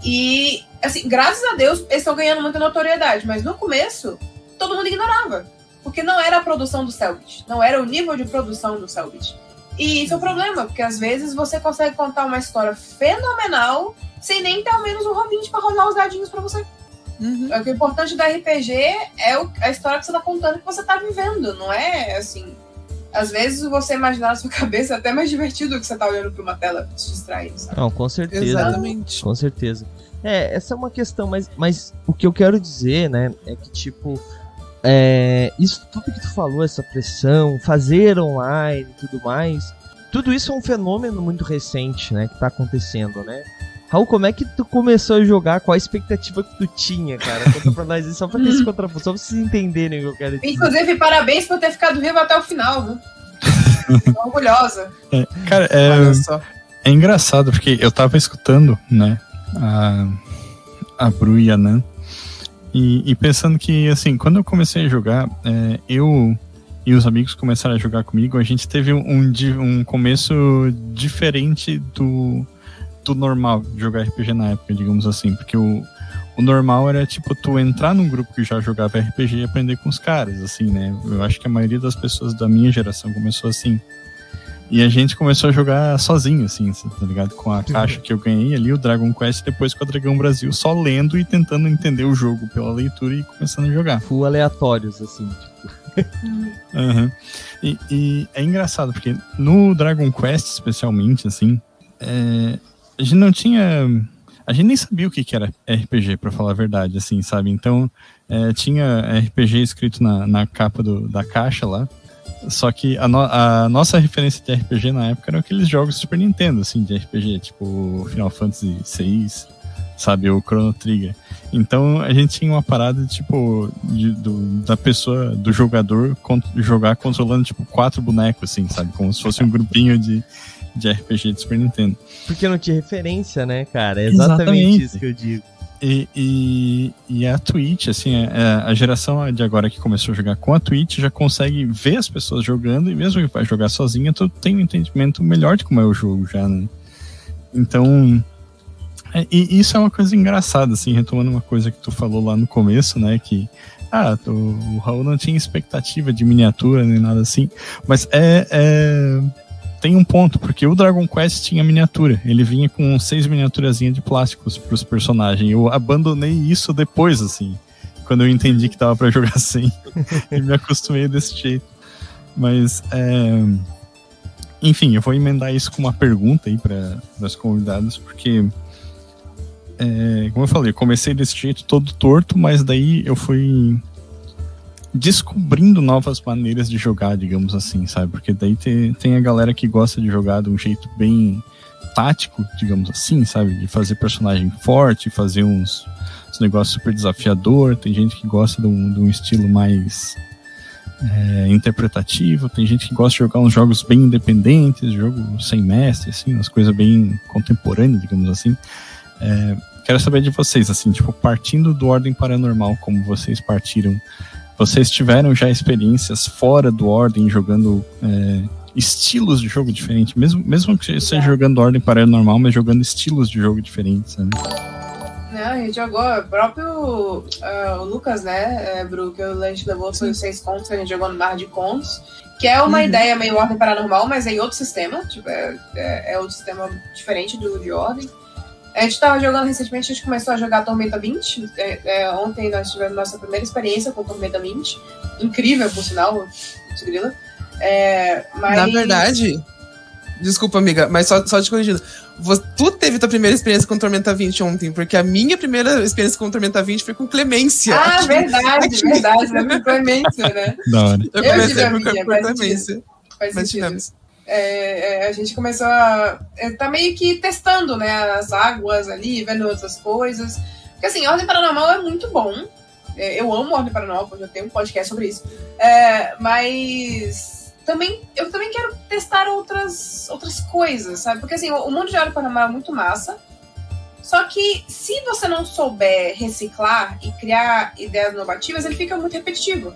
E, assim, graças a Deus, eles estão ganhando muita notoriedade. Mas no começo, todo mundo ignorava. Porque não era a produção do Selbit, não era o nível de produção do Selbit. E isso é o problema, porque às vezes você consegue contar uma história fenomenal sem nem ter ao menos um roll para rolar os dadinhos para você. Uhum. O importante da RPG é a história que você tá contando que você tá vivendo, não é assim. Às vezes você imaginar na sua cabeça é até mais divertido que você tá olhando para uma tela te distrair, sabe? Não, com certeza. Exatamente. Com certeza. É, essa é uma questão, mas, mas o que eu quero dizer, né, é que, tipo, é, isso tudo que tu falou, essa pressão, fazer online e tudo mais, tudo isso é um fenômeno muito recente, né, que tá acontecendo, né? Raul, como é que tu começou a jogar? Qual a expectativa que tu tinha, cara? Conta pra nós só pra ter esse contraponto, só pra vocês entenderem o que eu quero dizer. Inclusive, parabéns por ter ficado vivo até o final, viu? Tô orgulhosa. É, cara, é, é engraçado, porque eu tava escutando, né, a, a Bru e a Nan, e, e, pensando que, assim, quando eu comecei a jogar, é, eu e os amigos começaram a jogar comigo, a gente teve um, um começo diferente do, do normal de jogar RPG na época, digamos assim, porque o, o normal era, tipo, tu entrar num grupo que já jogava RPG e aprender com os caras, assim, né? Eu acho que a maioria das pessoas da minha geração começou assim. E a gente começou a jogar sozinho, assim, tá ligado? Com a caixa que eu ganhei ali, o Dragon Quest, depois com a Dragão Brasil, só lendo e tentando entender o jogo pela leitura e começando a jogar. Full aleatórios, assim, tipo. uhum. e, e, é engraçado, porque no Dragon Quest, especialmente, assim, é, a gente não tinha. A gente nem sabia o que, que era RPG, para falar a verdade, assim, sabe? Então, é, tinha RPG escrito na, na capa do, da caixa lá. Só que a, no, a, nossa referência de RPG na época eram aqueles jogos Super Nintendo, assim, de RPG, tipo Final Fantasy VI, sabe, o Chrono Trigger. Então a gente tinha uma parada, tipo, de, do, da pessoa, do jogador, jogar controlando, tipo, quatro bonecos, assim, sabe, como se fosse um grupinho de, de RPG de Super Nintendo. Porque não tinha referência, né, cara? É exatamente, exatamente. isso que eu digo. E, e, e, a Twitch, assim, a, é, é, a, geração de agora que começou a jogar com a Twitch já consegue ver as pessoas jogando e mesmo que vai jogar sozinha, tu tem um entendimento melhor de como é o jogo já, né? Então, é, e isso é uma coisa engraçada, assim, retomando uma coisa que tu falou lá no começo, né, que ah, tu, o Raul não tinha expectativa de miniatura nem nada assim, mas é, é tem um ponto, porque o Dragon Quest tinha miniatura. Ele vinha com seis miniaturazinhas de plásticos pros personagens. Eu abandonei isso depois, assim, quando eu entendi que dava para jogar sem. e me acostumei desse jeito. Mas, é... enfim, eu vou emendar isso com uma pergunta aí para os convidados, porque, é, como eu falei, eu comecei desse jeito todo torto, mas daí eu fui descobrindo novas maneiras de jogar, digamos assim, sabe? Porque daí tem, tem a galera que gosta de jogar de um jeito bem tático, digamos assim, sabe? De fazer personagem forte, fazer uns, uns negócios super desafiador. Tem gente que gosta de um, de um estilo mais é, interpretativo. Tem gente que gosta de jogar uns jogos bem independentes, jogo sem mestre, assim, umas coisas bem contemporâneas, digamos assim. É, quero saber de vocês, assim, tipo, partindo do Ordem Paranormal, como vocês partiram vocês tiveram já experiências fora do Ordem, jogando é, estilos de jogo diferentes, mesmo, mesmo que seja jogando Ordem Paranormal, mas jogando estilos de jogo diferentes, né? Não, a gente jogou, o próprio uh, o Lucas, né, é, Bru, que a gente levou foi os seis contos, a gente jogou no Mar de Contos, que é uma uhum. ideia meio Ordem Paranormal, mas é em outro sistema, tipo, é, é, é outro sistema diferente do de Ordem. A gente estava jogando recentemente, a gente começou a jogar Tormenta 20. É, é, ontem nós tivemos nossa primeira experiência com Tormenta 20. Incrível, por sinal, grila. É, mas... Na verdade, desculpa, amiga, mas só, só te corrigindo. Tu teve tua primeira experiência com Tormenta 20 ontem, porque a minha primeira experiência com Tormenta 20 foi com Clemência. Ah, aqui, verdade, aqui. verdade, né? Com Clemência, né? Da hora. Eu comecei por, por Clemência. Faz mas tivemos é, é, a gente começou a é, tá meio que testando né, as águas ali, vendo outras coisas. Porque assim, Ordem Paranormal é muito bom. É, eu amo Ordem Paranormal, eu tenho um podcast sobre isso. É, mas também eu também quero testar outras, outras coisas, sabe? Porque assim, o, o mundo de Ordem Paranormal é muito massa. Só que se você não souber reciclar e criar ideias inovativas, ele fica muito repetitivo.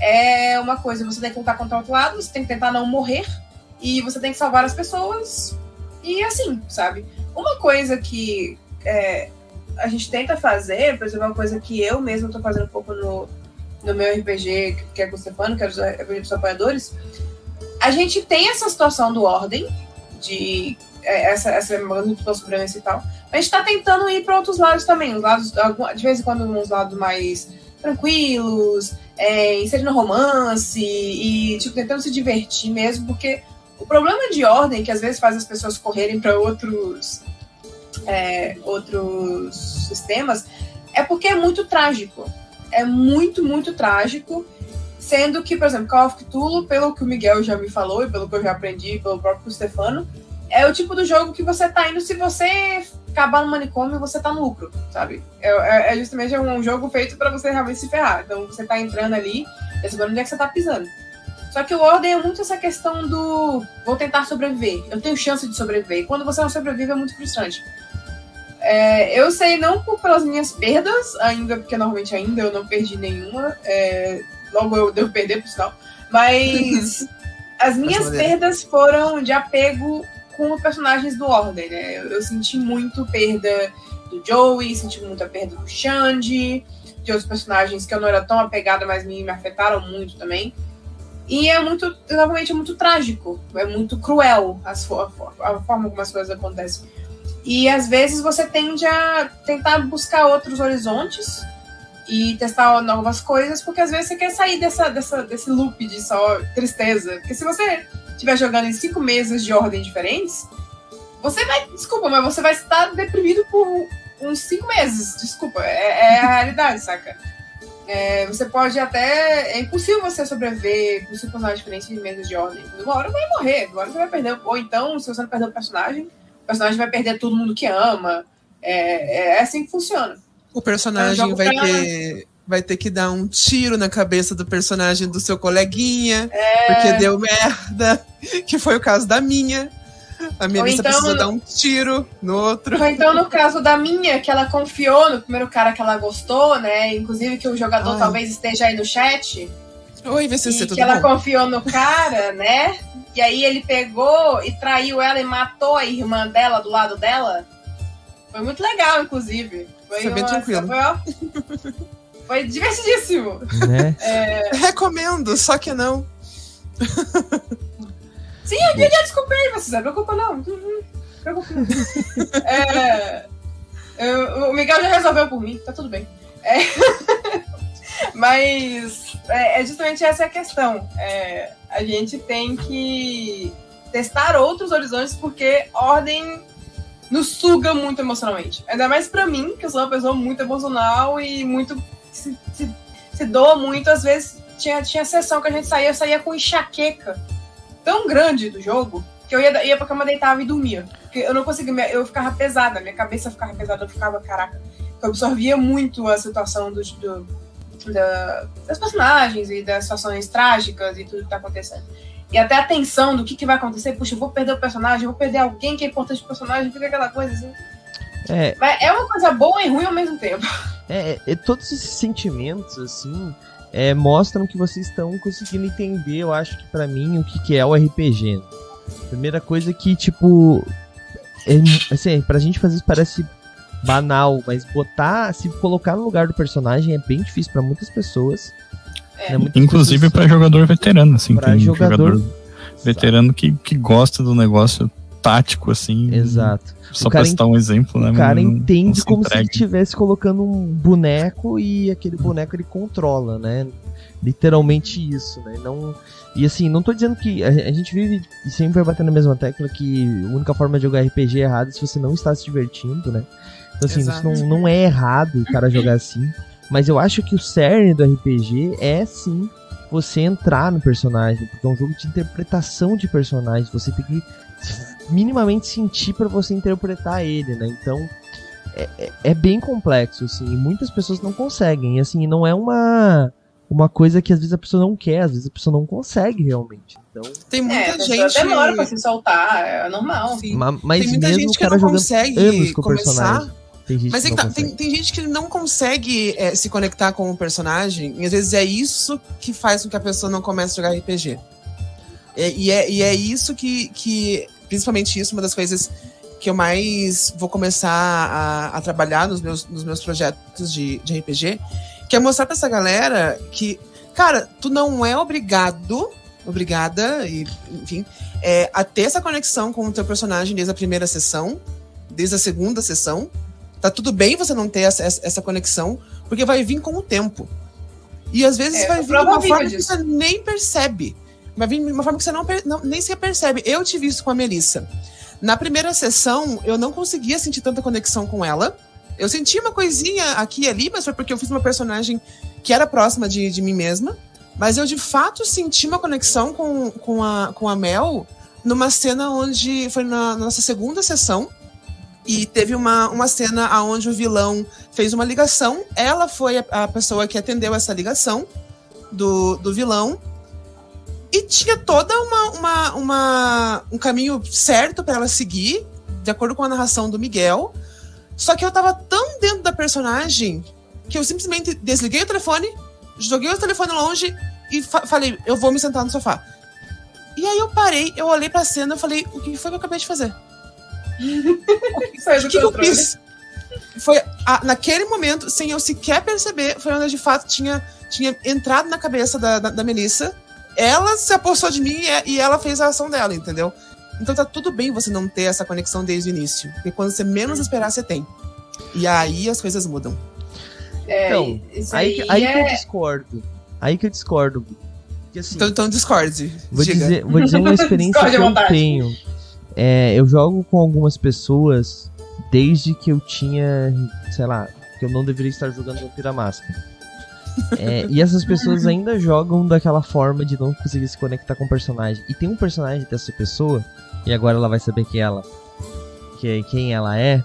É uma coisa, você tem que lutar contra o outro lado, você tem que tentar não morrer e você tem que salvar as pessoas. E assim, sabe? Uma coisa que é, a gente tenta fazer, por exemplo, uma coisa que eu mesmo estou fazendo um pouco no, no meu RPG, que é com o Stefano, que é os RPG dos apoiadores, a gente tem essa situação do ordem, de é, essa, essa múltipla sobrevivência e tal, a gente está tentando ir para outros lados também, os lados, de vez em quando, uns lados mais tranquilos, é, inserindo romance e, tipo, tentando se divertir mesmo, porque o problema de ordem, que às vezes faz as pessoas correrem para outros, é, outros sistemas, é porque é muito trágico. É muito, muito trágico. Sendo que, por exemplo, Call of Cthulhu, pelo que o Miguel já me falou e pelo que eu já aprendi pelo próprio Stefano, é o tipo do jogo que você tá indo se você acabar no manicômio, você tá no lucro, sabe? É, é, é justamente um jogo feito para você realmente se ferrar. Então você tá entrando ali, e sabendo onde é que você tá pisando. Só que o Ordem é muito essa questão do vou tentar sobreviver, eu tenho chance de sobreviver. E quando você não sobrevive é muito frustrante. É, eu sei não por, pelas minhas perdas, ainda, porque normalmente ainda eu não perdi nenhuma. É, logo eu devo perder, por sinal. Mas as minhas perdas foram de apego com personagens do Ordem, né? Eu, eu senti muito perda do Joey, senti muita perda do Xande, de outros personagens que eu não era tão apegada, mas me, me afetaram muito também. E é muito, novamente, é muito trágico, é muito cruel a, a forma como as coisas acontecem. E às vezes você tende a tentar buscar outros horizontes e testar novas coisas, porque às vezes você quer sair dessa, dessa, desse loop de só tristeza. Porque se você estiver jogando em cinco meses de ordem diferentes, você vai. Desculpa, mas você vai estar deprimido por uns cinco meses. Desculpa, é, é a realidade, saca? É, você pode até. É impossível você sobreviver com cinco personagens diferentes em meses de ordem. Uma hora vai morrer, uma hora você vai perder. Ou então, se você não perder o personagem, o personagem vai perder todo mundo que ama. É, é assim que funciona. O personagem vai pra... ter, vai ter que dar um tiro na cabeça do personagem do seu coleguinha, é... porque deu merda, que foi o caso da minha. A minha então, precisou dar um tiro no outro. Ou então, no caso da minha, que ela confiou no primeiro cara que ela gostou, né? Inclusive que o jogador Ai. talvez esteja aí no chat. Oi, VCC, e tudo que bom? ela confiou no cara, né? E aí ele pegou e traiu ela e matou a irmã dela do lado dela. Foi muito legal, inclusive. Foi, foi bem tranquilo. Foi, foi divertidíssimo. Né? É... Recomendo, só que não. Sim, eu, eu já desculpei, você não preocupa não. Uhum, preocupa não. é, eu, o Miguel já resolveu por mim, tá tudo bem. É, mas é, é, justamente essa a questão. É, a gente tem que testar outros horizontes porque ordem nos suga muito emocionalmente. Ainda mais para mim, que eu sou uma pessoa muito emocional e muito. Se, se, se doa muito. Às vezes tinha, tinha sessão que a gente saía, eu saía com enxaqueca tão grande do jogo que eu ia, ia pra cama, deitava e dormia. Porque eu não conseguia, eu ficava pesada, minha cabeça ficava pesada, eu ficava, caraca. Eu absorvia muito a situação do, do da, das personagens e das situações trágicas e tudo que tá acontecendo. E até a tensão do que, que vai acontecer. Puxa, eu vou perder o personagem, eu vou perder alguém que é importante pro personagem, fica aquela coisa assim. É, Mas é uma coisa boa e ruim ao mesmo tempo. É, é todos esses sentimentos, assim, é, mostram que vocês estão conseguindo entender, eu acho que para mim, o que, que é o RPG. Né? Primeira coisa que, tipo, é, assim, pra gente fazer isso parece banal, mas botar, se colocar no lugar do personagem é bem difícil para muitas pessoas. É. Né? Inclusive para jogador veterano, assim, pra tem jogador, jogador veterano que, que gosta do negócio tático, assim. Exato. Só pra citar um exemplo, né? O cara não, entende não como entregue. se ele estivesse colocando um boneco e aquele boneco ele controla, né? Literalmente isso, né? Não, e assim, não tô dizendo que. A, a gente vive e sempre vai bater na mesma tecla que a única forma de jogar RPG é errado se você não está se divertindo, né? Então assim, Exato. isso não, não é errado o cara jogar assim. Mas eu acho que o cerne do RPG é sim você entrar no personagem, porque é um jogo de interpretação de personagens. Você tem que minimamente sentir para você interpretar ele, né? Então é, é, é, bem complexo, assim, e muitas pessoas não conseguem, e, assim, não é uma uma coisa que às vezes a pessoa não quer, às vezes a pessoa não consegue realmente. Então, tem muita é, gente demora para se soltar, é normal. Sim. Mas, tem muita mesmo gente o cara jogando anos com gente, Mas é tá, tem, tem, gente que não consegue é, se conectar com o personagem, e às vezes é isso que faz com que a pessoa não comece a jogar RPG. É, e, é, e é isso que, que principalmente isso, uma das coisas que eu mais vou começar a, a trabalhar nos meus, nos meus projetos de, de RPG, que é mostrar pra essa galera que, cara, tu não é obrigado, obrigada, e, enfim, é, a ter essa conexão com o teu personagem desde a primeira sessão, desde a segunda sessão. Tá tudo bem você não ter essa, essa conexão, porque vai vir com o tempo. E às vezes é, vai vir de uma forma disso. que você nem percebe. Vai vir de uma forma que você não, não, nem se percebe. Eu tive isso com a Melissa. Na primeira sessão, eu não conseguia sentir tanta conexão com ela. Eu sentia uma coisinha aqui e ali, mas foi porque eu fiz uma personagem que era próxima de, de mim mesma. Mas eu, de fato, senti uma conexão com, com, a, com a Mel numa cena onde foi na, na nossa segunda sessão. E teve uma, uma cena onde o vilão fez uma ligação. Ela foi a, a pessoa que atendeu essa ligação do, do vilão. E tinha toda uma, uma, uma um caminho certo para ela seguir, de acordo com a narração do Miguel. Só que eu tava tão dentro da personagem que eu simplesmente desliguei o telefone, joguei o telefone longe e fa falei, eu vou me sentar no sofá. E aí eu parei, eu olhei pra cena e falei, o que foi que eu acabei de fazer? o que, que, eu fiz? foi a, naquele momento, sem eu sequer perceber, foi onde de fato tinha, tinha entrado na cabeça da, da, da Melissa. Ela se apossou de mim e, e ela fez a ação dela, entendeu? Então tá tudo bem você não ter essa conexão desde o início. Porque quando você menos esperar, você tem. E aí as coisas mudam. É, então, aí, aí, aí é... que eu discordo. Aí que eu discordo. Porque, assim, então, então discorde. Vou dizer, vou dizer uma experiência que eu tenho. É, eu jogo com algumas pessoas desde que eu tinha, sei lá, que eu não deveria estar jogando Vampira Máscara. É, e essas pessoas ainda jogam daquela forma de não conseguir se conectar com o personagem. E tem um personagem dessa pessoa, e agora ela vai saber quem ela, que, quem ela é,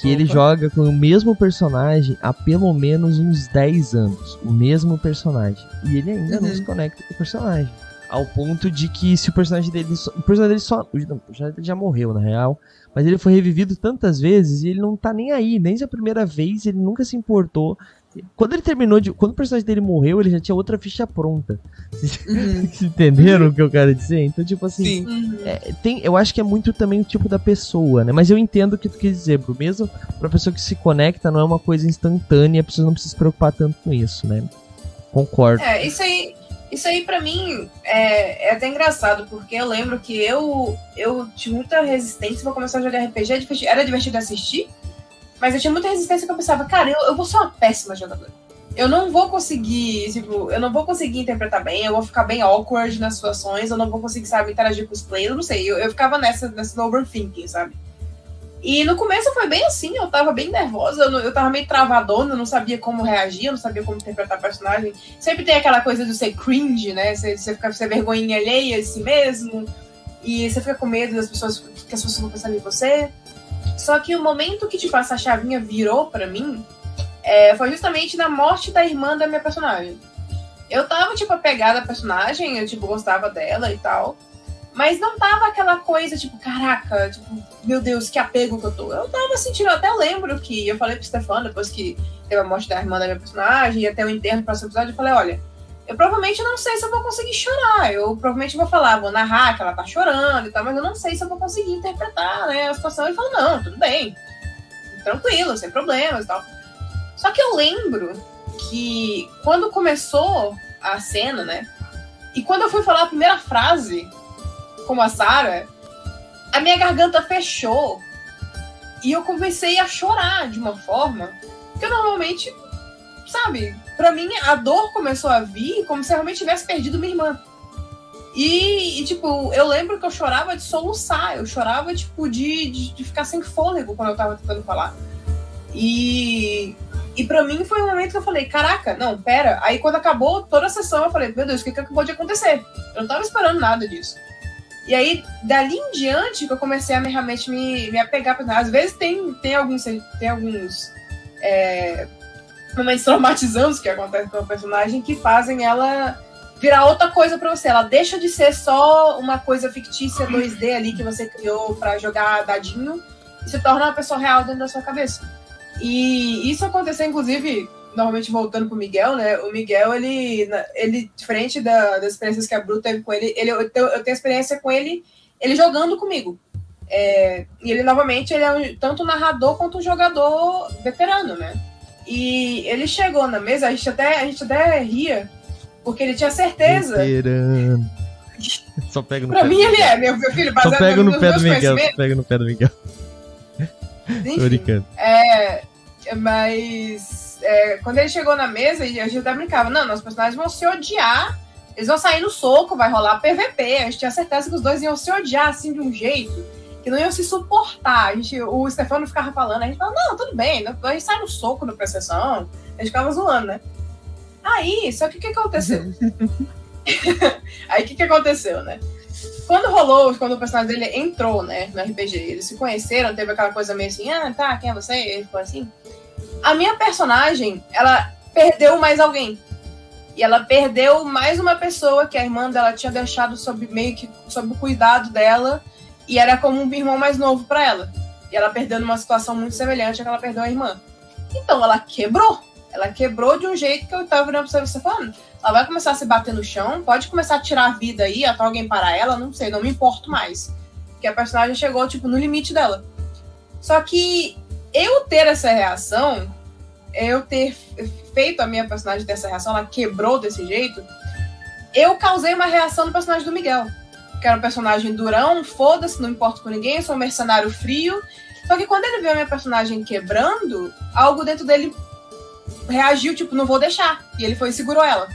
que Opa. ele joga com o mesmo personagem há pelo menos uns 10 anos. O mesmo personagem. E ele ainda uhum. não se conecta com o personagem. Ao ponto de que se o personagem dele. Só, o personagem dele só. Não, o personagem dele já morreu, na real. Mas ele foi revivido tantas vezes e ele não tá nem aí. Nem a primeira vez ele nunca se importou quando ele terminou de. Quando o personagem dele morreu, ele já tinha outra ficha pronta. Uhum. Entenderam o que eu quero dizer? Então, tipo assim. É, tem, eu acho que é muito também o tipo da pessoa, né? Mas eu entendo o que tu quer dizer, Bru. Mesmo pra pessoa que se conecta, não é uma coisa instantânea, a pessoa não precisa se preocupar tanto com isso, né? Concordo. É, isso aí. Isso aí, pra mim, é, é até engraçado, porque eu lembro que eu, eu tinha muita resistência pra começar a jogar RPG. Era divertido assistir, mas eu tinha muita resistência que eu pensava, cara, eu, eu vou ser uma péssima jogadora. Eu não vou conseguir, tipo, eu não vou conseguir interpretar bem, eu vou ficar bem awkward nas situações, eu não vou conseguir, sabe, interagir com os players, eu não sei. Eu, eu ficava nessa, nessa overthinking, sabe? E no começo foi bem assim, eu tava bem nervosa, eu, eu tava meio travadona, eu não sabia como reagir, eu não sabia como interpretar o personagem. Sempre tem aquela coisa de ser cringe, né? Você, você fica você vergonha alheia de si mesmo, e você fica com medo das pessoas, que as pessoas vão pensar em você. Só que o momento que, tipo, essa chavinha virou para mim é, foi justamente na morte da irmã da minha personagem. Eu tava, tipo, apegada à personagem, eu, tipo, gostava dela e tal. Mas não tava aquela coisa, tipo, caraca, tipo, meu Deus, que apego que eu tô. Eu tava sentindo, eu até lembro que eu falei pro Stefano, depois que teve a morte da irmã da minha personagem, e até o interno para esse episódio, eu falei, olha, eu provavelmente não sei se eu vou conseguir chorar. Eu provavelmente vou falar, vou narrar que ela tá chorando e tal, mas eu não sei se eu vou conseguir interpretar né, a situação. Ele falou, não, tudo bem. Tranquilo, sem problemas e tal. Só que eu lembro que quando começou a cena, né? E quando eu fui falar a primeira frase com a Sarah, a minha garganta fechou. E eu comecei a chorar de uma forma que eu normalmente, sabe, para mim, a dor começou a vir como se eu realmente tivesse perdido minha irmã. E, e, tipo, eu lembro que eu chorava de soluçar, eu chorava, tipo, de, de, de, ficar sem fôlego quando eu tava tentando falar. E, e para mim foi um momento que eu falei, caraca, não, pera. Aí quando acabou toda a sessão, eu falei, meu Deus, o que, que pode acontecer? Eu não tava esperando nada disso. E aí, dali em diante, que eu comecei a realmente me, me apegar. Às vezes tem, tem alguns, tem alguns é, momentos traumatizantes que acontecem com a personagem que fazem ela virar outra coisa para você. Ela deixa de ser só uma coisa fictícia 2D ali que você criou para jogar dadinho e se torna uma pessoa real dentro da sua cabeça. E isso aconteceu, inclusive, normalmente voltando pro Miguel, né? O Miguel, ele, ele diferente da, das experiências que a Bru teve com ele, ele eu, tenho, eu tenho experiência com ele, ele jogando comigo. É, e ele, novamente, ele é um, tanto narrador quanto um jogador veterano, né? E ele chegou na mesa, a gente até, a gente até ria, porque ele tinha certeza. Veterano. Só pega no pra mim ele é, meu, meu filho, baseado Só pega no, pé do Miguel, só pega no pé do Miguel. Enfim, é, mas é, quando ele chegou na mesa, a gente até brincava, não, nossos personagens vão se odiar, eles vão sair no soco, vai rolar PVP. A gente tinha certeza que os dois iam se odiar assim de um jeito que não iam se suportar. A gente, o Stefano ficava falando, a gente falava, não, tudo bem, a gente sai no soco no pré-sessão, a gente ficava zoando, né? Aí, só que o que aconteceu? Aí o que, que aconteceu, né? Quando rolou, quando o personagem dele entrou, né, no RPG, eles se conheceram, teve aquela coisa meio assim, ah, tá, quem é você? Ele ficou assim. A minha personagem, ela perdeu mais alguém. E ela perdeu mais uma pessoa que a irmã dela tinha deixado sob meio que sob o cuidado dela e era como um irmão mais novo para ela. E ela perdeu numa situação muito semelhante a que ela perdeu a irmã. Então ela quebrou. Ela quebrou de um jeito que eu tava virando pra você falando. Ela vai começar a se bater no chão, pode começar a tirar a vida aí, até alguém parar ela, não sei, não me importo mais. Porque a personagem chegou, tipo, no limite dela. Só que eu ter essa reação, eu ter feito a minha personagem ter essa reação, ela quebrou desse jeito, eu causei uma reação no personagem do Miguel. Que era um personagem durão, foda-se, não importa com ninguém, sou um mercenário frio. Só que quando ele viu a minha personagem quebrando, algo dentro dele reagiu, tipo, não vou deixar. E ele foi e segurou ela.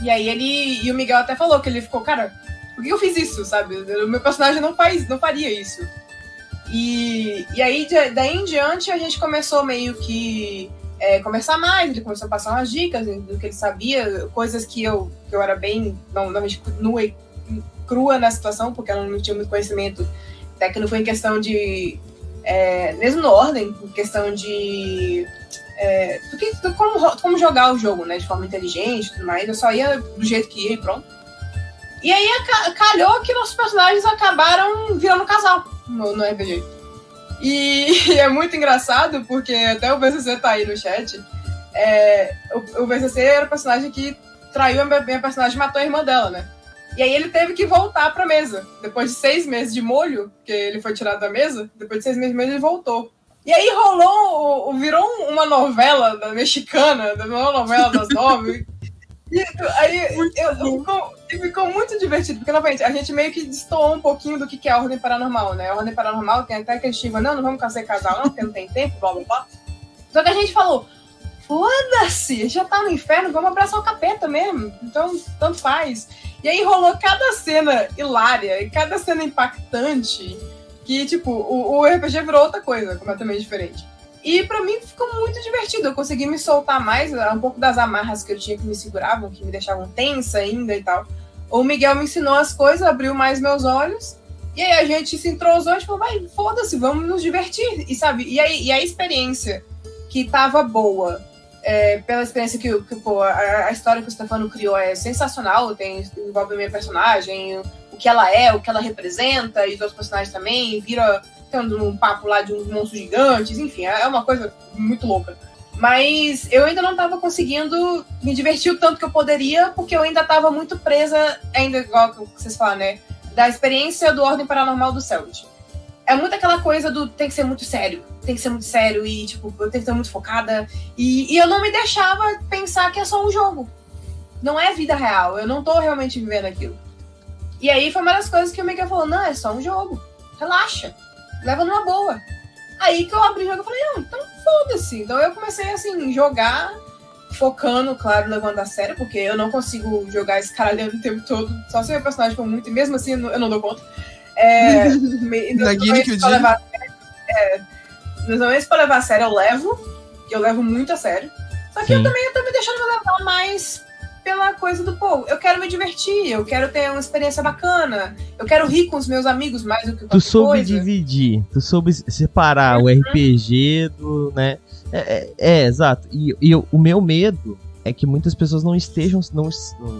E aí ele. E o Miguel até falou que ele ficou, cara, por que eu fiz isso, sabe? O meu personagem não faz, não faria isso. E, e aí, daí em diante, a gente começou meio que é, conversar mais, ele começou a passar umas dicas do que ele sabia, coisas que eu, que eu era bem, não, não nua e crua na situação, porque eu não tinha muito conhecimento técnico em questão de. É, mesmo no ordem, em questão de. É, como, como jogar o jogo, né? De forma inteligente e tudo mais. Eu só ia do jeito que ia e pronto. E aí calhou que nossos personagens acabaram virando casal no, no RPG. E é muito engraçado, porque até o VCC tá aí no chat. É, o, o VCC era o personagem que traiu a minha, minha personagem e matou a irmã dela, né? E aí ele teve que voltar pra mesa. Depois de seis meses de molho, que ele foi tirado da mesa, depois de seis meses de molho ele voltou. E aí rolou, virou uma novela da mexicana, uma novela das nove. E aí eu, ficou, ficou, muito divertido, porque novamente a gente meio que destoou um pouquinho do que é a ordem paranormal, né? A ordem paranormal tem até que eles chegam, não, não vamos casar casal, não, porque não tem tempo, blá blá blá. Só que a gente falou, foda-se, já tá no inferno, vamos abraçar o capeta mesmo. Então, tanto faz. E aí rolou cada cena hilária e cada cena impactante que, tipo, o, o RPG virou outra coisa, completamente diferente. E para mim ficou muito divertido. Eu consegui me soltar mais, um pouco das amarras que eu tinha que me seguravam, que me deixavam tensa ainda e tal. O Miguel me ensinou as coisas, abriu mais meus olhos. E aí a gente se entrosou, tipo, vai, foda-se, vamos nos divertir. E sabe, e, aí, e a experiência que tava boa, é, pela experiência que, que pô, a, a, história que o Stefano criou é sensacional, tem, envolve a minha personagem, o que ela é, o que ela representa, e os outros personagens também, vira tendo um papo lá de uns monstros gigantes, enfim, é uma coisa muito louca. Mas eu ainda não estava conseguindo me divertir o tanto que eu poderia, porque eu ainda estava muito presa, ainda igual que vocês falam, né? Da experiência do Ordem Paranormal do Celt. É muito aquela coisa do tem que ser muito sério, tem que ser muito sério e, tipo, eu tenho que estar muito focada. E, e eu não me deixava pensar que é só um jogo. Não é vida real, eu não tô realmente vivendo aquilo. E aí foi uma das coisas que o Miguel falou: não, é só um jogo, relaxa leva numa boa. Aí que eu abri o jogo e falei, não, então foda-se. Então eu comecei assim, jogar, focando, claro, levando a sério, porque eu não consigo jogar esse caralho o tempo todo, só se meu personagem for muito, e mesmo assim eu não dou conta. É, Na Guine que eu digo. Levar, é, nos pra levar a sério eu levo, que eu levo muito a sério. Só que Sim. eu também eu tô me deixando levar mais pela coisa do, pô, eu quero me divertir, eu quero ter uma experiência bacana, eu quero rir com os meus amigos mais do que Tu soube coisa. dividir, tu soube separar uhum. o RPG do, né? É, é, é exato. E, e o meu medo é que muitas pessoas não estejam não,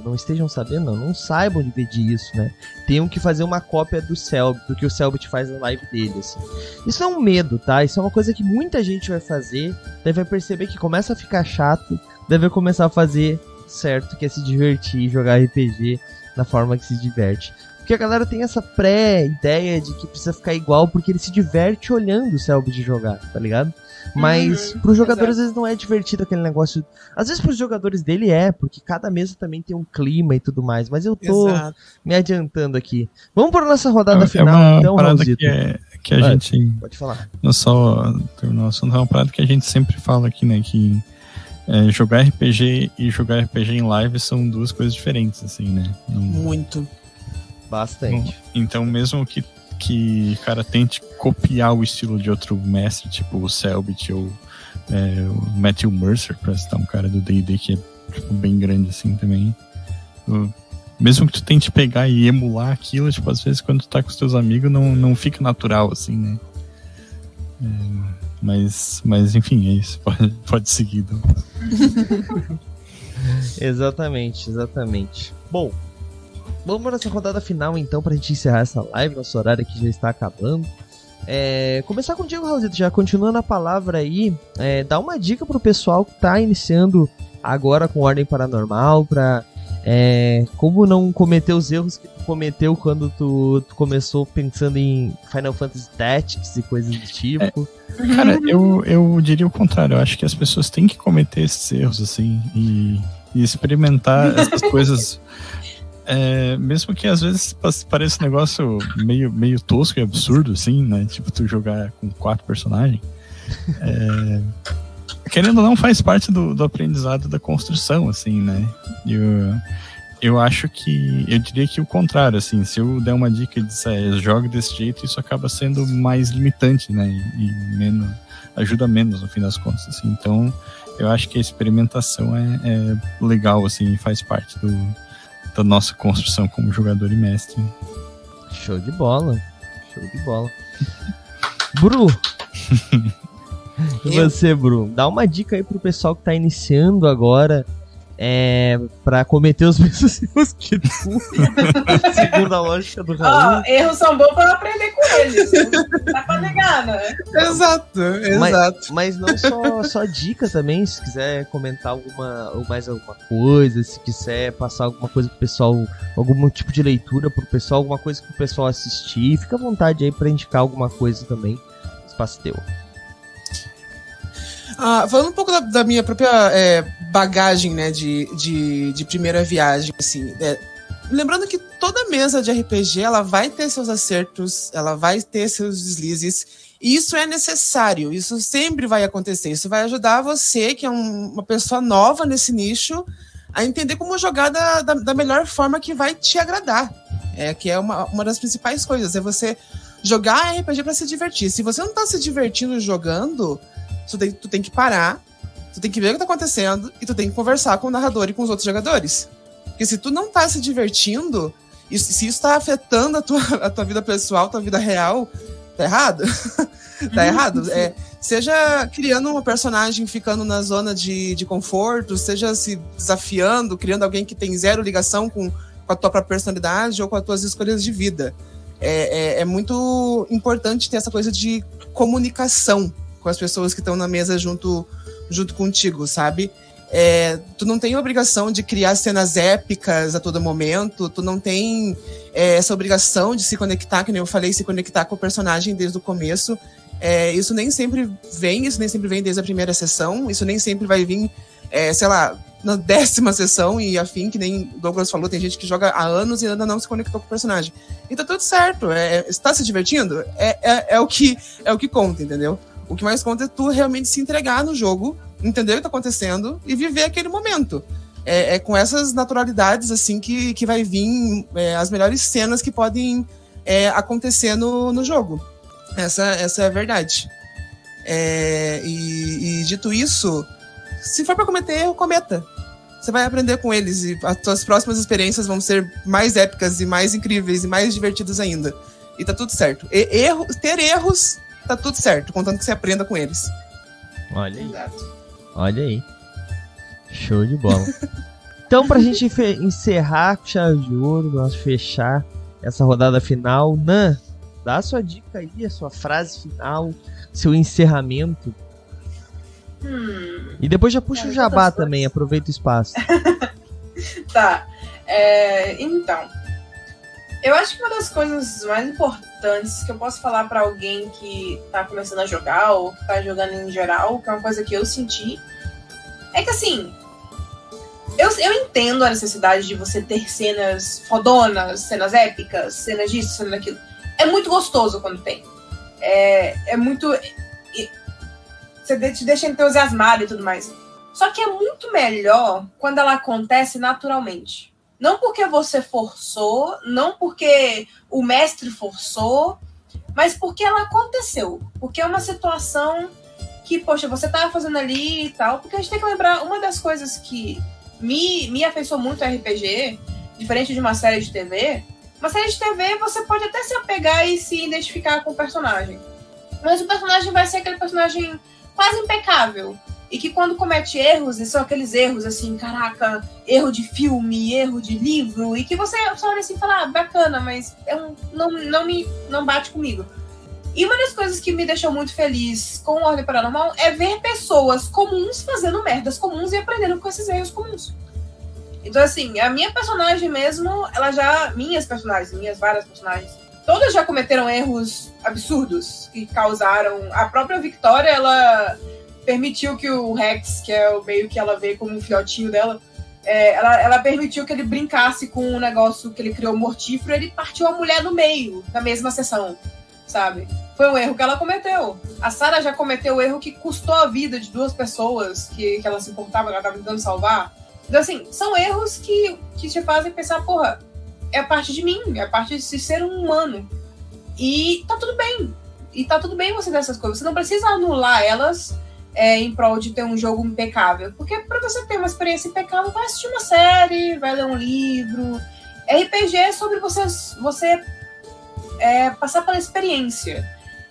não estejam sabendo, não, não saibam dividir isso, né? Tenham que fazer uma cópia do Selbit, do que o Selbit faz na live dele, assim. Isso é um medo, tá? Isso é uma coisa que muita gente vai fazer, daí vai perceber que começa a ficar chato, deve começar a fazer certo, que é se divertir jogar RPG da forma que se diverte. Porque a galera tem essa pré-ideia de que precisa ficar igual porque ele se diverte olhando o Selbit jogar, tá ligado? Mas uhum, pros jogadores exato. às vezes não é divertido aquele negócio. Às vezes pros jogadores dele é, porque cada mesa também tem um clima e tudo mais. Mas eu tô exato. me adiantando aqui. Vamos para nossa rodada é, final, é uma então, parada Raulzito. que, é, que a gente. Pode falar. Não só terminou o assunto, é uma parada que a gente sempre fala aqui, né? Que é, jogar RPG e jogar RPG em live são duas coisas diferentes, assim, né? Não... Muito. Bastante. Então, mesmo que, que cara tente copiar o estilo de outro mestre, tipo o Selbit ou é, o Matthew Mercer, pra citar um cara do D&D que é tipo, bem grande assim também. mesmo que tu tente pegar e emular aquilo, tipo, às vezes quando tu tá com os teus amigos não, não fica natural, assim, né? É, mas, mas enfim, é isso. Pode, pode seguir. exatamente, exatamente. Bom, vamos para essa rodada final então para a gente encerrar essa live. Nosso horário aqui já está acabando. É, começar com o Diego Raulzito, já continuando a palavra aí, é, dá uma dica pro pessoal que está iniciando agora com Ordem Paranormal, para É, como não cometer os erros que tu cometeu quando tu, tu começou pensando em Final Fantasy Tactics e coisas do tipo? É, cara, eu, eu diria o contrário. Eu acho que as pessoas têm que cometer esses erros, assim, e, e experimentar essas coisas. É, mesmo que às vezes pareça um negócio meio, meio tosco e absurdo, assim, né? Tipo, tu jogar com quatro personagens. É, querendo ou não, faz parte do, do aprendizado da construção, assim, né? Eu, eu acho que. Eu diria que o contrário, assim, se eu der uma dica de dizer, jogue desse jeito, isso acaba sendo mais limitante, né? E, e, menos. ajuda menos no fim das contas, assim. Então, eu acho que a experimentação é, é legal, assim, faz parte do, da nossa construção como jogador e mestre. Show de bola. Show de bola. Bru! E você, Bruno? Dá uma dica aí pro pessoal que tá iniciando agora é, pra cometer os mesmos erros que tu. segundo a lógica do Raul. Oh, erros são bons pra aprender com eles. Não dá pra negar, né? Exato, exato. Mas, mas não só, só dica também, se quiser comentar alguma, ou mais alguma coisa, se quiser passar alguma coisa pro pessoal, algum tipo de leitura pro pessoal, alguma coisa pro pessoal assistir, fica à vontade aí pra indicar alguma coisa também. Espaço teu. Ah, falando um pouco da, da minha própria é, bagagem, né, de, de, de, primeira viagem, assim, é, lembrando que toda mesa de RPG, ela vai ter seus acertos, ela vai ter seus deslizes, e isso é necessário, isso sempre vai acontecer, isso vai ajudar você, que é um, uma pessoa nova nesse nicho, a entender como jogar da, da, da melhor forma que vai te agradar, é, que é uma, uma das principais coisas, é você jogar RPG para se divertir. Se você não está se divertindo jogando, tu tem, tu tem que parar, tu tem que ver o que tá acontecendo e tu tem que conversar com o narrador e com os outros jogadores. Porque se tu não tá se divertindo, e se isso tá afetando a tua, a tua vida pessoal, tua vida real, tá errado. tá errado. É, seja criando uma personagem ficando na zona de, de conforto, seja se desafiando, criando alguém que tem zero ligação com, com a tua própria personalidade ou com as tuas escolhas de vida. É, é, é muito importante ter essa coisa de comunicação com as pessoas que estão na mesa junto, junto contigo, sabe? É, tu não tem obrigação de criar cenas épicas a todo momento, tu não tem é, essa obrigação de se conectar, que nem eu falei, se conectar com o personagem desde o começo. É, isso nem sempre vem, isso nem sempre vem desde a primeira sessão, isso nem sempre vai vir, é, sei lá, na décima sessão e afim, que nem Douglas falou, tem gente que joga há anos e ainda não se conectou com o personagem. E tá tudo certo, é, está se divertindo? É, é, é, o que, é o que conta, entendeu? O que mais conta é tu realmente se entregar no jogo, entender o que tá acontecendo e viver aquele momento. É, é com essas naturalidades, assim, que, que vai vir é, as melhores cenas que podem é, acontecer no, no jogo. Essa, essa é a verdade. É, e, e, dito isso, se for para cometer erro, cometa. Você vai aprender com eles e as suas próximas experiências vão ser mais épicas e mais incríveis e mais divertidas ainda. E tá tudo certo. E, erro, ter erros tá tudo certo, contando que você aprenda com eles. Olha aí. Exato. Olha aí. Show de bola. então, pra gente encerrar com chave de ouro, nós fechar essa rodada final, Nan, dá a sua dica aí, a sua frase final, seu encerramento. Hum, e depois já puxa o jabá também, aproveita o espaço. tá. É, então, eu acho que uma das coisas mais importantes que eu posso falar para alguém que tá começando a jogar ou que tá jogando em geral, que é uma coisa que eu senti, é que assim, eu, eu entendo a necessidade de você ter cenas fodonas, cenas épicas, cenas disso, cenas daquilo. É muito gostoso quando tem. É, é muito. Você te deixa entusiasmado e tudo mais. Só que é muito melhor quando ela acontece naturalmente. Não porque você forçou, não porque o mestre forçou, mas porque ela aconteceu. Porque é uma situação que, poxa, você tava fazendo ali e tal. Porque a gente tem que lembrar, uma das coisas que me, me afeiçoou muito a RPG, diferente de uma série de TV, uma série de TV você pode até se apegar e se identificar com o personagem. Mas o personagem vai ser aquele personagem quase impecável e que quando comete erros, e são aqueles erros assim, caraca, erro de filme, erro de livro, e que você só olha assim e fala, ah, bacana, mas é um, não, não me não bate comigo. E uma das coisas que me deixou muito feliz com o Ordem Paranormal é ver pessoas comuns fazendo merdas comuns e aprendendo com esses erros comuns. Então, assim, a minha personagem mesmo, ela já. Minhas personagens, minhas várias personagens, todas já cometeram erros absurdos que causaram. A própria Victoria, ela permitiu que o Rex, que é o meio que ela vê como um filhotinho dela, é, ela, ela, permitiu que ele brincasse com um negócio que ele criou mortífero, ele partiu a mulher no meio, na mesma sessão, sabe? Foi um erro que ela cometeu. A Sarah já cometeu o erro que custou a vida de duas pessoas que, que ela se importava, ela estava tentando salvar. Então, assim, são erros que, que te fazem pensar, porra, é parte de mim, é parte de ser um humano. E tá tudo bem. E tá tudo bem você ter essas coisas. Você não precisa anular elas é, em prol de ter um jogo impecável. Porque para você ter uma experiência impecável, vai assistir uma série, vai ler um livro. RPG é sobre você, você é, passar pela experiência.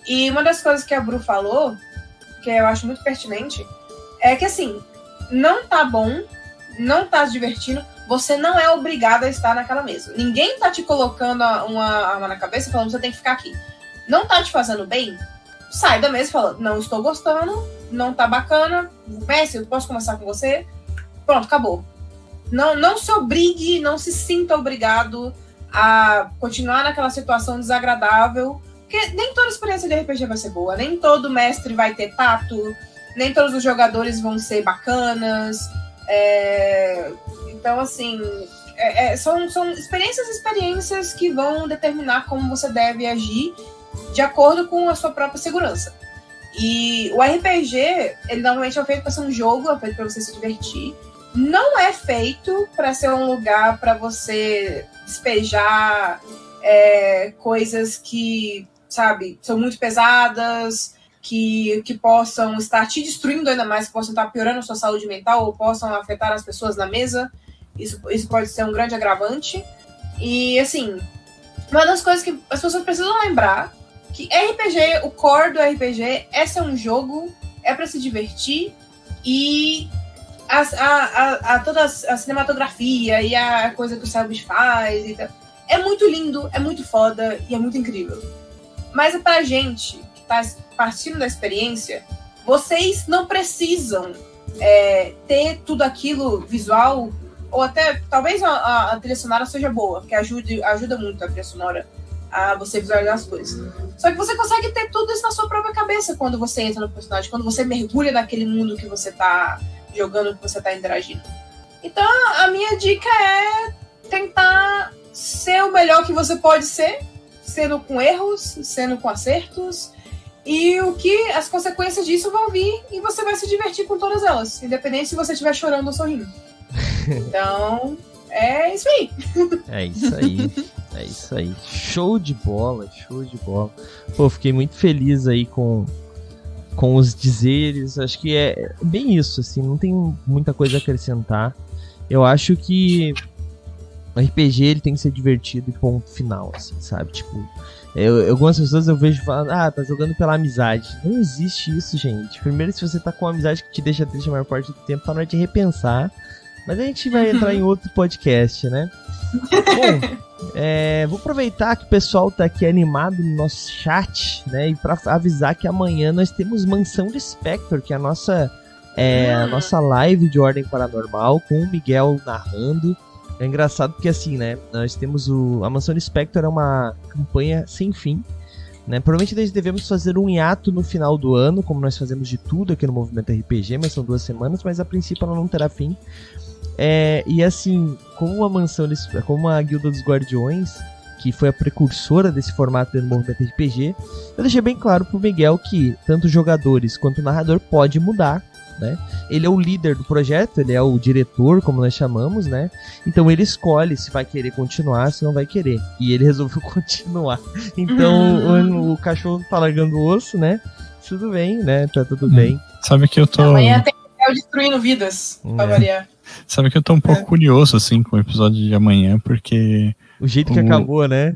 E uma das coisas que a Bru falou, que eu acho muito pertinente, é que assim, não tá bom, não tá se divertindo, você não é obrigado a estar naquela mesa. Ninguém tá te colocando uma arma na cabeça falando você tem que ficar aqui. Não tá te fazendo bem? Sai da mesa e fala, não estou gostando, não tá bacana, mestre, eu posso conversar com você? Pronto, acabou. Não, não se obrigue, não se sinta obrigado a continuar naquela situação desagradável, porque nem toda experiência de RPG vai ser boa, nem todo mestre vai ter tato, nem todos os jogadores vão ser bacanas. É... Então, assim, é, é, são, são experiências experiências que vão determinar como você deve agir de acordo com a sua própria segurança. E o RPG, ele normalmente é feito para ser um jogo, é feito para você se divertir. Não é feito para ser um lugar para você despejar é, coisas que, sabe, são muito pesadas, que, que possam estar te destruindo ainda mais, que possam estar piorando a sua saúde mental ou possam afetar as pessoas na mesa. Isso, isso pode ser um grande agravante. E, assim, uma das coisas que as pessoas precisam lembrar que RPG, o core do RPG é ser um jogo, é para se divertir e a, a, a, a, toda a cinematografia e a coisa que o Selbit faz e tal, é muito lindo, é muito foda e é muito incrível. Mas é pra gente que tá partindo da experiência, vocês não precisam é, ter tudo aquilo visual, ou até talvez a, a, trilha sonora seja boa, que ajude, ajuda muito a trilha sonora a você visualizar as coisas. Só que você consegue ter tudo isso na sua própria cabeça quando você entra no personagem, quando você mergulha naquele mundo que você tá jogando, que você tá interagindo. Então, a minha dica é tentar ser o melhor que você pode ser, sendo com erros, sendo com acertos, e o que as consequências disso vão vir e você vai se divertir com todas elas, independente se você estiver chorando ou sorrindo. Então, é isso aí. É isso aí. É isso aí. Show de bola, show de bola. Pô, fiquei muito feliz aí com, com os dizeres. Acho que é bem isso, assim, não tem muita coisa a acrescentar. Eu acho que o RPG ele tem que ser divertido e ponto final, assim, sabe? Tipo, eu, algumas pessoas eu vejo falando, ah, tá jogando pela amizade. Não existe isso, gente. Primeiro, se você tá com uma amizade que te deixa triste a maior parte do tempo, tá na hora de repensar. Mas a gente vai entrar em outro podcast, né? Bom, é, vou aproveitar que o pessoal tá aqui animado no nosso chat, né? E para avisar que amanhã nós temos Mansão de Spectre, que é a nossa, é, a nossa live de ordem paranormal, com o Miguel narrando. É engraçado porque assim, né? Nós temos o. A Mansão de Spectre é uma campanha sem fim. Né? Provavelmente nós devemos fazer um hiato no final do ano, como nós fazemos de tudo aqui no Movimento RPG, mas são duas semanas, mas a princípio ela não terá fim. É, e assim, como a mansão, como a Guilda dos Guardiões, que foi a precursora desse formato do movimento RPG, eu deixei bem claro pro Miguel que tanto jogadores quanto o narrador pode mudar. Né? Ele é o líder do projeto, ele é o diretor, como nós chamamos, né? Então ele escolhe se vai querer continuar, se não vai querer. E ele resolveu continuar. Então o, o, cachorro tá largando o osso, né? Tudo bem, né? Tá tudo hum. bem. Sabe que eu tô. Amanhã tem o destruindo vidas, é. pra variar. Sabe que eu tô um pouco é. curioso, assim, com o episódio de amanhã, porque. O jeito o... que acabou, né?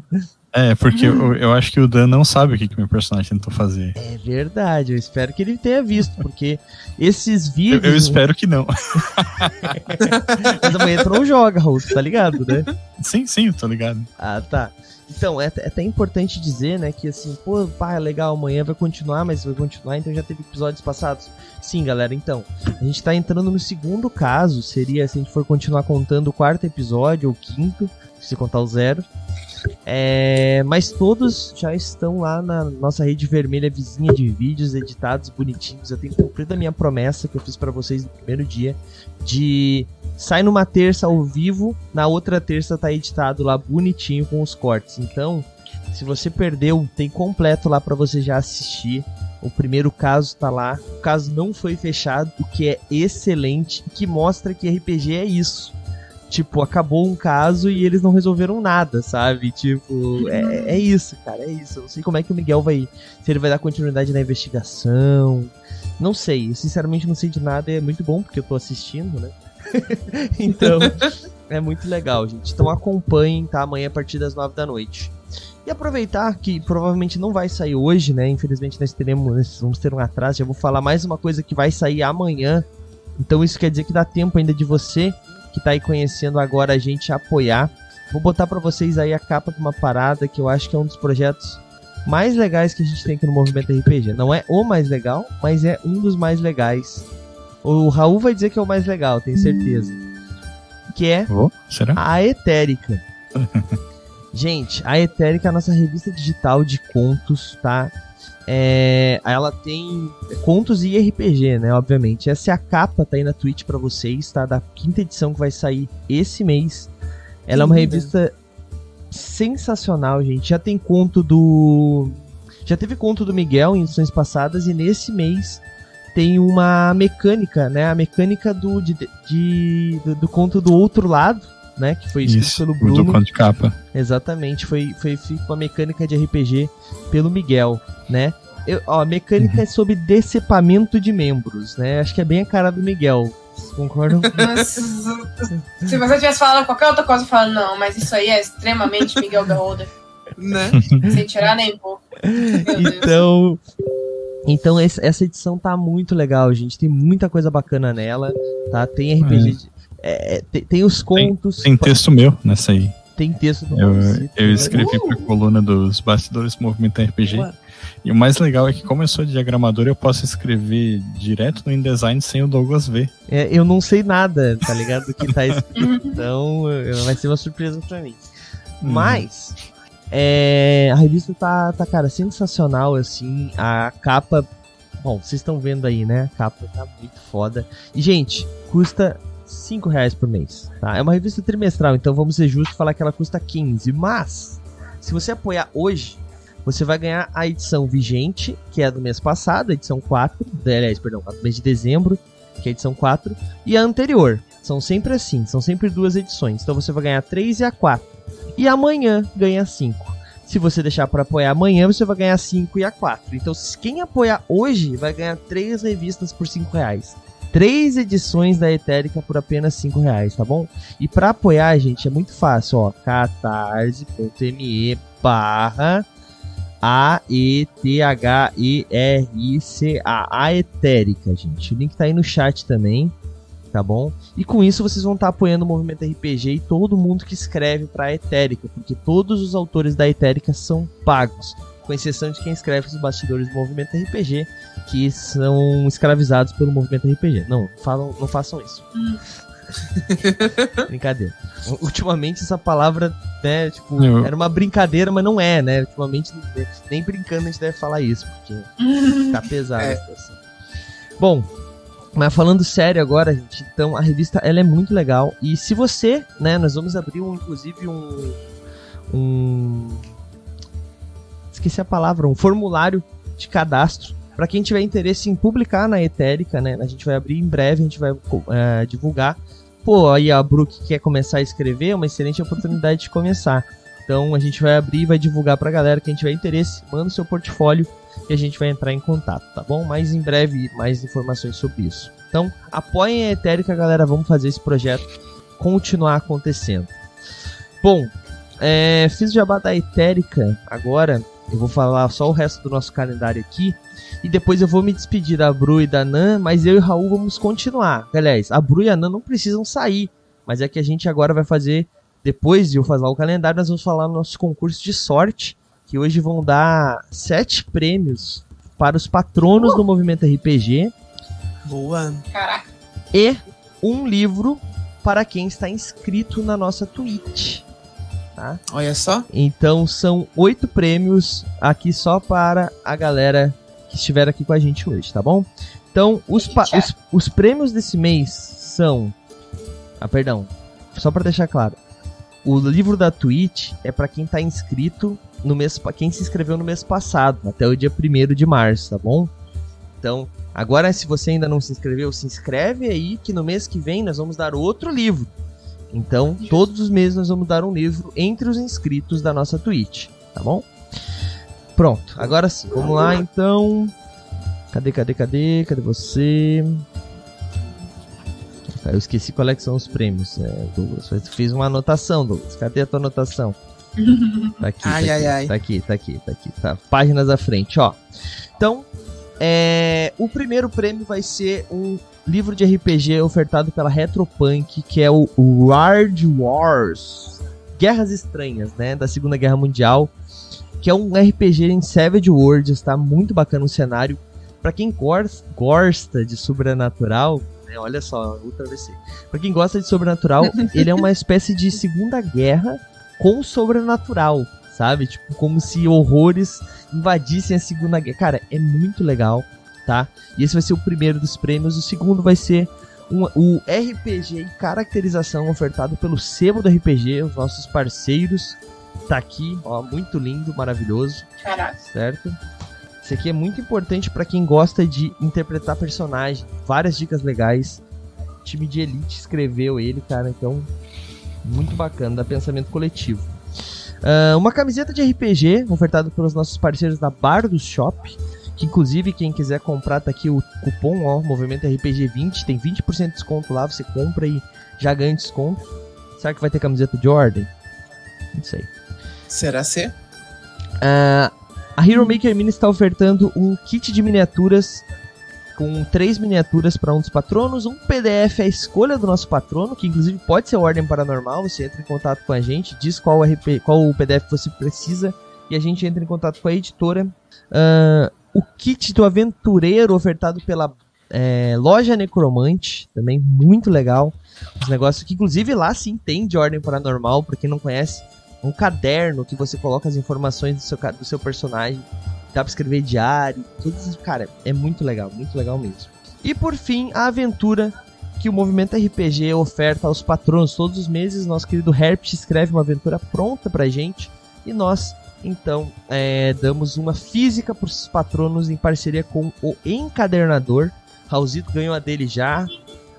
É, porque eu, eu, acho que o Dan não sabe o que, que meu personagem tentou fazer. É verdade, eu espero que ele tenha visto, porque esses vídeos. Eu, eu espero que não. Mas amanhã tu não joga, Raul, tá ligado, né? Sim, sim, eu tô ligado. Ah, tá. Então, é, é até importante dizer, né, que assim, pô, pá, é legal, amanhã vai continuar, mas vai continuar, então já teve episódios passados. Sim, galera, então, a gente tá entrando no segundo caso, seria se a gente for continuar contando o quarto episódio ou quinto, se contar o zero. É, mas todos já estão lá na nossa rede vermelha vizinha de vídeos editados bonitinhos. Eu tenho cumprido a minha promessa que eu fiz para vocês no primeiro dia de sai numa terça ao vivo, na outra terça tá editado lá bonitinho com os cortes. Então, se você perdeu, tem completo lá para você já assistir. O primeiro caso tá lá. O caso não foi fechado, o que é excelente, que mostra que RPG é isso tipo, acabou um caso e eles não resolveram nada, sabe? Tipo, é, é isso, cara, é isso. Eu não sei como é que o Miguel vai. Se ele vai dar continuidade na investigação. Não sei, eu sinceramente não sei de nada, é muito bom porque eu tô assistindo, né? então, é muito legal, gente. Então acompanhem, tá? Amanhã a partir das nove da noite. E aproveitar que provavelmente não vai sair hoje, né? Infelizmente nós teremos, vamos ter um atraso. Já vou falar mais uma coisa que vai sair amanhã. Então isso quer dizer que dá tempo ainda de você que tá aí conhecendo agora a gente apoiar. Vou botar para vocês aí a capa de uma parada que eu acho que é um dos projetos mais legais que a gente tem aqui no Movimento RPG. Não é o mais legal, mas é um dos mais legais. O Raul vai dizer que é o mais legal, tenho certeza. Que é oh, a Etérica. gente, a Etérica é a nossa revista digital de contos, tá? É, ela tem contos e RPG, né? Obviamente. Essa é a capa, tá aí na Twitch para vocês, tá? Da quinta edição que vai sair esse mês. Ela é uma revista sensacional, gente. Já tem conto do. Já teve conto do Miguel em edições passadas e nesse mês tem uma mecânica, né? A mecânica do, de, de do, do, conto do outro lado, né? Que foi escrito Isso, pelo Bruno. Do conto de capa. Exatamente, foi, foi feito uma mecânica de RPG pelo Miguel né? Eu, ó, a mecânica uhum. é sobre decepamento de membros, né? Acho que é bem a cara do Miguel. Vocês concordam? Se você tivesse falado qualquer outra coisa, falando, não, mas isso aí é extremamente Miguel Beholder. Né? Sem tirar nem pouco. então. Então essa edição tá muito legal, gente. Tem muita coisa bacana nela, tá? Tem RPG. É. De, é, tem, tem, os contos. Tem, tem texto meu nessa aí. Tem texto do Eu, eu escrevi uh! pra coluna dos bastidores do Movimento RPG. Ué. E o mais legal é que, como eu sou diagramador, eu posso escrever direto no InDesign sem o Douglas ver. É, eu não sei nada, tá ligado? Do que tá escrito. então, vai ser uma surpresa pra mim. Uhum. Mas, é, a revista tá, tá, cara, sensacional, assim. A capa. Bom, vocês estão vendo aí, né? A capa tá muito foda. E, gente, custa 5 reais por mês. Tá? É uma revista trimestral, então vamos ser justos e falar que ela custa 15. Mas, se você apoiar hoje, você vai ganhar a edição vigente, que é a do mês passado, a edição 4, aliás, perdão, a do mês de dezembro, que é a edição 4, e a anterior. São sempre assim, são sempre duas edições. Então você vai ganhar 3 e a 4. E amanhã ganha 5. Se você deixar para apoiar amanhã, você vai ganhar 5 e a 4. Então, quem apoiar hoje vai ganhar 3 revistas por 5 reais. Três edições da Etérica por apenas 5 reais, tá bom? E para apoiar, gente, é muito fácil, ó. catarse.me barra a-E-T-H-E-R-I-C-A. A Etérica, gente. O link tá aí no chat também, tá bom? E com isso vocês vão estar tá apoiando o movimento RPG e todo mundo que escreve pra Etérica, porque todos os autores da Etérica são pagos, com exceção de quem escreve os bastidores do movimento RPG, que são escravizados pelo movimento RPG. Não, falam, não façam isso. Brincadeira. Ultimamente essa palavra, né, tipo, Eu... era uma brincadeira, mas não é, né? Ultimamente nem brincando a gente deve falar isso, porque tá pesado é. a situação. Bom, mas falando sério agora, gente, então a revista ela é muito legal. E se você, né, nós vamos abrir um, inclusive um. um esqueci a palavra, um formulário de cadastro para quem tiver interesse em publicar na Etérica, né? A gente vai abrir em breve, a gente vai é, divulgar pô, aí a Brook quer começar a escrever, é uma excelente oportunidade de começar. Então a gente vai abrir e vai divulgar pra galera. Quem tiver interesse, manda o seu portfólio e a gente vai entrar em contato, tá bom? Mais em breve, mais informações sobre isso. Então, apoiem a Etérica, galera. Vamos fazer esse projeto continuar acontecendo. Bom, é, fiz o jabá da Etérica agora. Eu vou falar só o resto do nosso calendário aqui. E depois eu vou me despedir da Bru e da Nan, mas eu e o Raul vamos continuar. Aliás, a Bru e a Nan não precisam sair, mas é que a gente agora vai fazer depois de eu falar o calendário, nós vamos falar no nosso concurso de sorte, que hoje vão dar sete prêmios para os patronos do movimento RPG Boa. Caraca. e um livro para quem está inscrito na nossa Twitch. Olha só. Então são oito prêmios aqui só para a galera que estiver aqui com a gente hoje, tá bom? Então os, pa- os, os prêmios desse mês são. Ah, perdão. Só para deixar claro. O livro da Twitch é para quem tá inscrito no mês. Quem se inscreveu no mês passado, até o dia 1 de março, tá bom? Então, agora se você ainda não se inscreveu, se inscreve aí que no mês que vem nós vamos dar outro livro. Então, todos os meses nós vamos dar um livro entre os inscritos da nossa Twitch, tá bom? Pronto, agora sim, vamos lá então. Cadê, cadê, cadê? Cadê você? Ah, Eu esqueci qual é que são os prêmios, é, Douglas. Eu fiz uma anotação, Douglas. Cadê a tua anotação? Tá aqui, Ai, tá, ai, aqui ai. tá aqui, tá aqui, tá aqui, tá. Páginas à frente, ó. Então, é, o primeiro prêmio vai ser um livro de RPG ofertado pela Retropunk, que é o World Wars. Guerras Estranhas, né? Da Segunda Guerra Mundial. Que é um RPG em Savage Worlds, tá? Muito bacana o cenário. Pra quem gosta de sobrenatural, né? Olha só, Ultra VC. Pra quem gosta de sobrenatural, ele é uma espécie de Segunda Guerra com sobrenatural, sabe? Tipo, como se horrores invadissem a Segunda Guerra. Cara, é muito legal, tá? E esse vai ser o primeiro dos prêmios. O segundo vai ser um- o RPG e caracterização ofertado pelo Sebo do RPG, os nossos parceiros. Tá aqui, ó, muito lindo, maravilhoso, Caraca. certo? Esse aqui é muito importante pra quem gosta de interpretar personagem. Várias dicas legais. O time de Elite escreveu ele, cara, então muito bacana, da pensamento coletivo. Ah, uma camiseta de RPG ofertada pelos nossos parceiros da Bar do Shop. Que inclusive quem quiser comprar, tá aqui o cupom, ó, Movimento RPG 20, tem 20% de desconto lá, você compra e já ganha desconto. Será que vai ter camiseta de ordem? Não sei. Será ser? Ah, a Hero Maker Mini está ofertando um kit de miniaturas com três miniaturas para um dos patronos, um PDF à escolha do nosso patrono, que inclusive pode ser Ordem Paranormal. Você entra em contato com a gente, diz qual, RP, qual o PDF você precisa e a gente entra em contato com a editora. Ah, o kit do aventureiro ofertado pela é, loja Necromante, também muito legal. Os negócios que, inclusive, lá sim tem de Ordem Paranormal, para quem não conhece um caderno que você coloca as informações do seu, do seu personagem. Dá pra escrever diário. Tudo isso, cara, é muito legal, muito legal mesmo. E por fim, a aventura que o Movimento RPG oferta aos patronos todos os meses. Nosso querido Herpt escreve uma aventura pronta pra gente. E nós, então, é, damos uma física pros patronos em parceria com o Encadernador. Raulzito ganhou a dele já.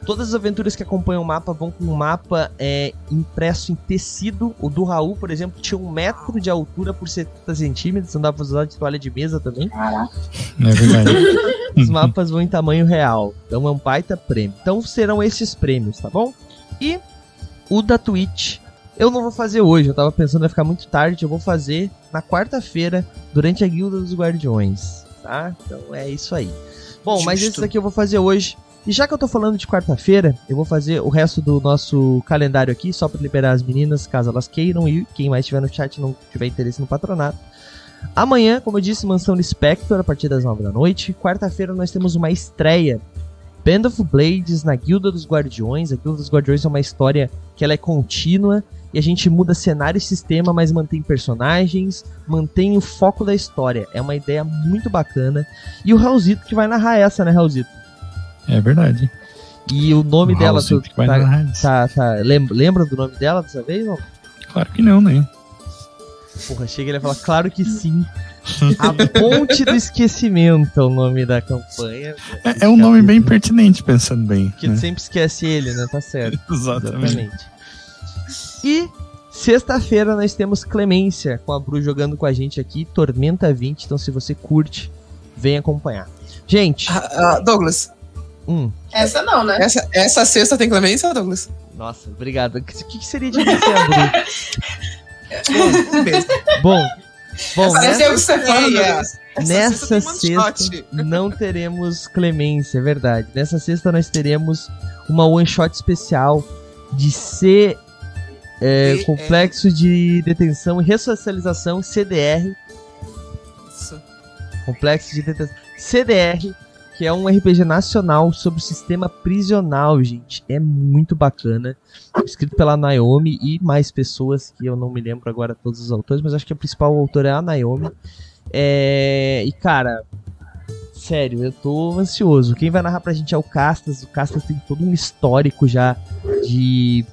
Todas as aventuras que acompanham o mapa vão com um mapa é, impresso em tecido. O do Raul, por exemplo, tinha um metro de altura por 70 centímetros. Dá pra usar de toalha de mesa também. Caraca. É verdade. Os mapas vão em tamanho real. Então é um baita prêmio. Então serão esses prêmios, tá bom? E o da Twitch. Eu não vou fazer hoje, eu tava pensando vai ficar muito tarde. Eu vou fazer na quarta-feira, durante a Guilda dos Guardiões. Tá? Então é isso aí. Bom, mas Justo. esse daqui eu vou fazer hoje. E já que eu tô falando de quarta-feira, eu vou fazer o resto do nosso calendário aqui, só pra liberar as meninas, caso elas queiram, e quem mais estiver no chat não tiver interesse no patronato. Amanhã, como eu disse, Mansão do Spectre, a partir das 9 da noite. Quarta-feira nós temos uma estreia. Band of Blades na Guilda dos Guardiões. A Guilda dos Guardiões é uma história que ela é contínua. E a gente muda cenário e sistema, mas mantém personagens, mantém o foco da história. É uma ideia muito bacana. E o Raulzito que vai narrar essa, né, Raulzito? É verdade. E o nome O dela, Raulzito tu, que vai tá, tá, tá, lem- lembra do nome dela dessa vez? Não? Claro que não, né? Porra, chega ele e fala, claro que sim. A Ponte do Esquecimento é o nome da campanha. É, é um nome bem pertinente, pensando bem. Que né? sempre esquece ele, né? Tá certo. Exatamente. Exatamente. E sexta-feira nós temos Clemência com a Bru jogando com a gente aqui, Tormenta 20. Então, se você curte, vem acompanhar. Gente, Ah, ah, Douglas, hum, Essa não, né? essa, essa sexta tem clemência, Douglas? nossa, obrigado. O que, que seria de você, a Bru? Beijo. Bom, bom, Pareceu nessa, que você. Ei, Douglas. Essa nessa sexta shot. não teremos Clemência, é verdade. Nessa sexta nós teremos uma one shot especial de C É, DR. Complexo de Detenção e Ressocialização, CDR. Isso. Complexo de Detenção. CDR, que é um RPG nacional sobre o sistema prisional, gente. É muito bacana. Escrito pela Naomi e mais pessoas, que eu não me lembro agora todos os autores, mas acho que a principal autora é a Naomi. É... E, cara, sério, eu tô ansioso. Quem vai narrar pra gente é o Castas. O Castas tem todo um histórico já de.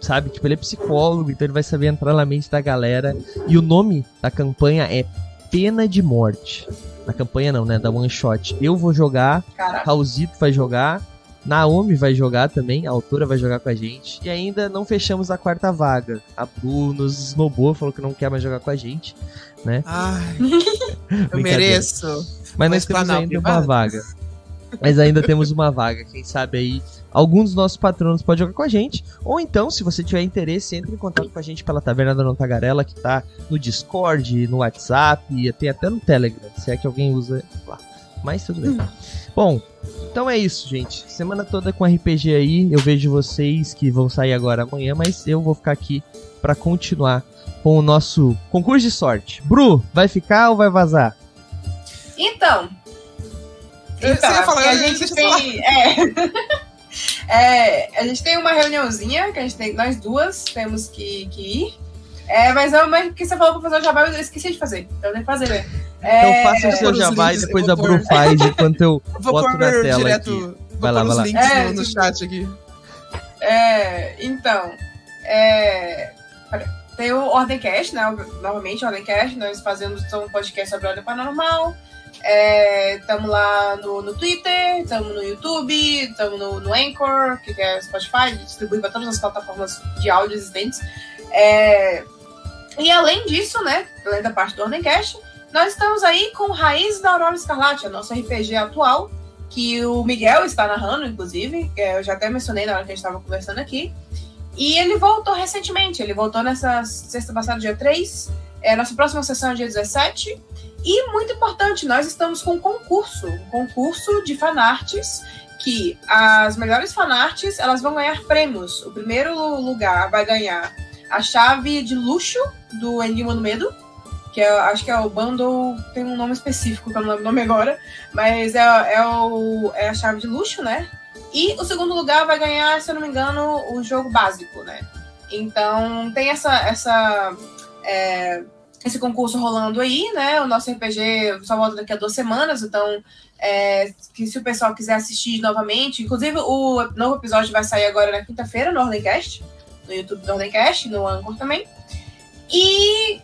Sabe? Tipo, ele é psicólogo, então ele vai saber entrar na mente da galera. E o nome da campanha é Pena de Morte. Na campanha não, né? Da One Shot. Eu vou jogar. Raulzito vai jogar, Naomi vai jogar também, a autora vai jogar com a gente. E ainda não fechamos a quarta vaga. A Bru nos esnobou, falou que não quer mais jogar com a gente. Ai, eu mereço. Mas nós temos ainda uma vaga. Mas ainda temos uma vaga. Quem sabe aí algum dos nossos patronos pode jogar com a gente. Ou então, se você tiver interesse, entre em contato com a gente pela Taverna da Não Tagarela, que tá no Discord, no WhatsApp, e tem até no Telegram, se é que alguém usa lá. Mas tudo bem. Bom, então é isso, gente. Semana toda com RPG aí. Eu vejo vocês que vão sair agora amanhã, mas eu vou ficar aqui pra continuar com o nosso concurso de sorte. Bru, vai ficar ou vai vazar? Então. Eu- Então, você ia é falar, a eu- gente eu tem. É. É, a gente tem uma reuniãozinha que a gente tem, nós duas temos que, que ir. É, mas é uma que você falou pra fazer o jabá, eu esqueci de fazer. Eu nem fazer, né? Então É, faça o seu jabá e depois a Bru faz enquanto eu Vou boto pôr na tela direto. aqui. Vou Vai lá, vai lá. links É, no, no chat aqui. É, então, é, tem o Ordencast, né? Novamente, o Ordencast, nós fazemos um podcast sobre ordem paranormal. Estamos lá no, no Twitter, estamos no YouTube, estamos no, no Anchor, que é Spotify, distribui para todas as plataformas de áudio existentes. É, e além disso, né, além da parte do Ordencast, nós estamos aí com Raiz da Aurora Escarlate, a nossa RPG atual, que o Miguel está narrando, inclusive, que eu já até mencionei na hora que a gente estava conversando aqui. E ele voltou recentemente, ele voltou nessa sexta passada, dia 3. É, nossa próxima sessão é dia 17. E muito importante, nós estamos com um concurso, um concurso de fanarts, que as melhores fanarts, elas vão ganhar prêmios. O primeiro lugar vai ganhar a chave de luxo do Enigma do Medo, que é, acho que é o bundle, tem um nome específico que eu não lembro o nome agora, mas é, é, o, é a chave de luxo, né? E o segundo lugar vai ganhar, se eu não me engano, o jogo básico, né? Então tem essa, essa é, esse concurso rolando aí, né? O nosso RPG só volta daqui a duas semanas, então é, que se o pessoal quiser assistir novamente, inclusive o novo episódio vai sair agora na quinta-feira no Ordencast, no YouTube do Ordencast, no Anchor também. E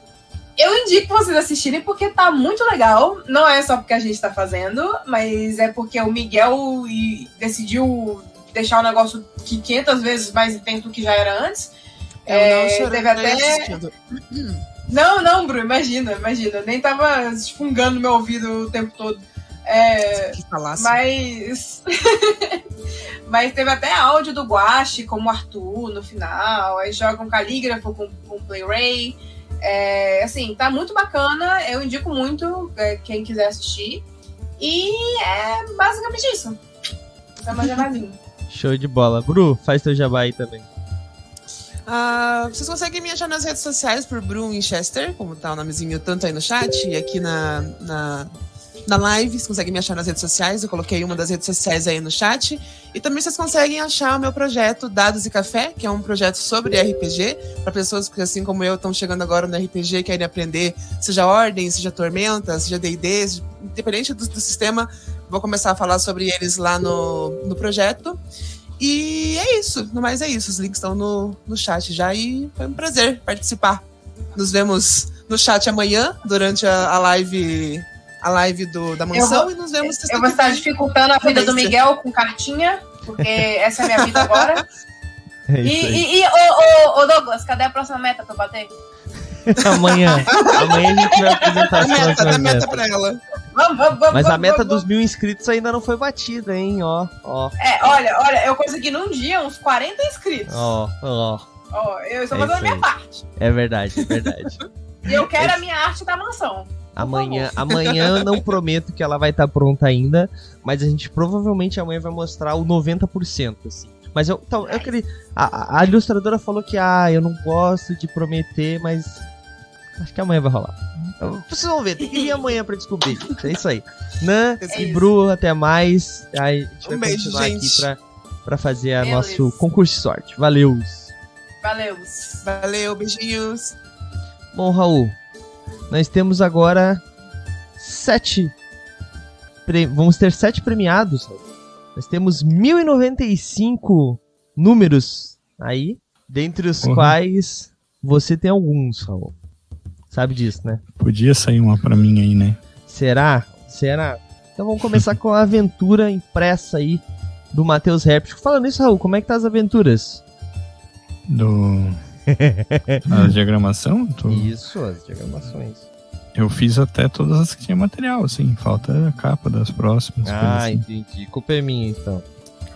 eu indico vocês assistirem porque tá muito legal. Não é só porque a gente tá fazendo, mas é porque o Miguel decidiu deixar o negócio que 500 vezes mais intenso do que já era antes. Eu É, não chorei teve até- assistindo. Não, não, Bru, imagina, imagina. Nem tava esfungando meu ouvido o tempo todo. É, Que falasse. mas. mas teve até áudio do Guache, como Arthur no final. Aí joga um calígrafo com, com Play-Ray. É, assim, tá muito bacana. Eu indico muito é, quem quiser assistir. E é basicamente isso. Esse é o meu jabazinho. Show de bola. Bru, faz teu jabá aí também. Ah, vocês conseguem me achar nas redes sociais por Bru Winchester, como tá o nomezinho tanto aí no chat e aqui na, na, na live. Vocês conseguem me achar nas redes sociais. Eu coloquei uma das redes sociais aí no chat. E também vocês conseguem achar o meu projeto Dados e Café, que é um projeto sobre RPG, para pessoas que, assim como eu, estão chegando agora no RPG e querem aprender, seja Ordem, seja Tormenta, seja DD, independente do, do sistema. Vou começar a falar sobre eles lá no, no projeto. E é isso, no mais é isso. Os links estão no, no chat já e foi um prazer participar. Nos vemos no chat amanhã, durante a, a live a live do, da mansão, vou- e nos vemos Eu vou estar dificultando a vida do Miguel com cartinha, porque essa é a minha vida agora. É E, e, e ô, ô, ô, Douglas, cadê a próxima meta pra eu bater? Amanhã. Amanhã a gente vai apresentar A as meta, próximas dá meta metas. pra ela. Vamos, vamos, vamos. Mas a meta dos mil inscritos ainda não foi batida, hein? Ó, ó, É, olha, olha, eu consegui num dia uns 40 inscritos. ó, ó. Ó, eu estou É fazendo a minha aí. parte. É verdade, é verdade. E eu quero Esse- a minha arte da mansão. Amanhã, amanhã eu não prometo que ela vai estar pronta ainda, mas a gente provavelmente amanhã vai mostrar o 90%, assim. Mas eu, então, eu queria. A, a ilustradora falou que, ah, eu não gosto de prometer, mas. Acho que amanhã vai rolar. Então, Vocês vão ver, tem que vir amanhã pra descobrir. É isso aí. Nan É e. Bru, até mais. Aí a gente vai Um beijo, continuar gente. aqui pra, pra fazer Beleza. nosso concurso de sorte. Valeu! Valeu. Valeu, beijinhos. Bom, Raul, nós temos agora sete. pre- Vamos ter sete premiados. Raul. Nós temos 1095 números aí, dentre os Porra. quais você tem alguns, Raul. Sabe disso, né? Podia sair uma pra mim aí, né? Será? Será? Então vamos começar com a aventura impressa aí do Matheus Réptico. Falando nisso, Raul, como é que tá as aventuras? Do. A diagramação? Tô- Isso, as diagramações. Eu fiz até todas as que tinha material, assim. Falta a capa das próximas. Ah, assim. entendi. Culpa é minha, então.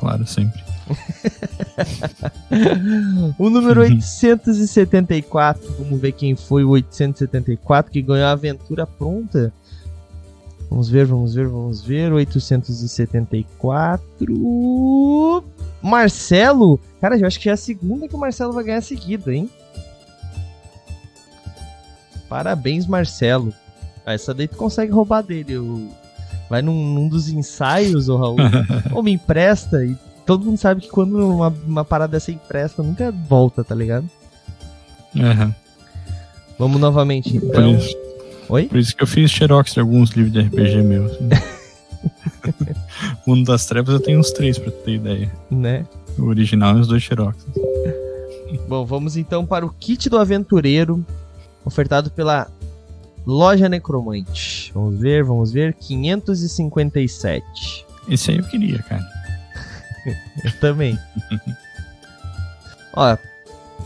Claro, sempre. O número 874, vamos ver quem foi o 874 que ganhou a aventura pronta. Vamos ver, vamos ver, vamos ver. 874. Marcelo. Cara, eu acho que é a segunda que o Marcelo vai ganhar seguida, hein? Parabéns, Marcelo. Ah, essa daí tu consegue roubar dele. o- Vai num, num dos ensaios, ô Raul. Ou me empresta e todo mundo sabe que quando uma, uma parada dessa empresta, nunca volta, tá ligado? Aham. Vamos novamente, Por, então. isso, Oi? por isso que eu fiz xerox de alguns livros de RPG meus. assim. Mundo das Trevas eu tenho uns três, pra tu ter ideia. Né? O original e os dois xerox. Bom, vamos então para o kit do aventureiro, ofertado pela Loja Necromante. Vamos ver, vamos ver. 557. Esse aí eu queria, cara. Eu também. ó,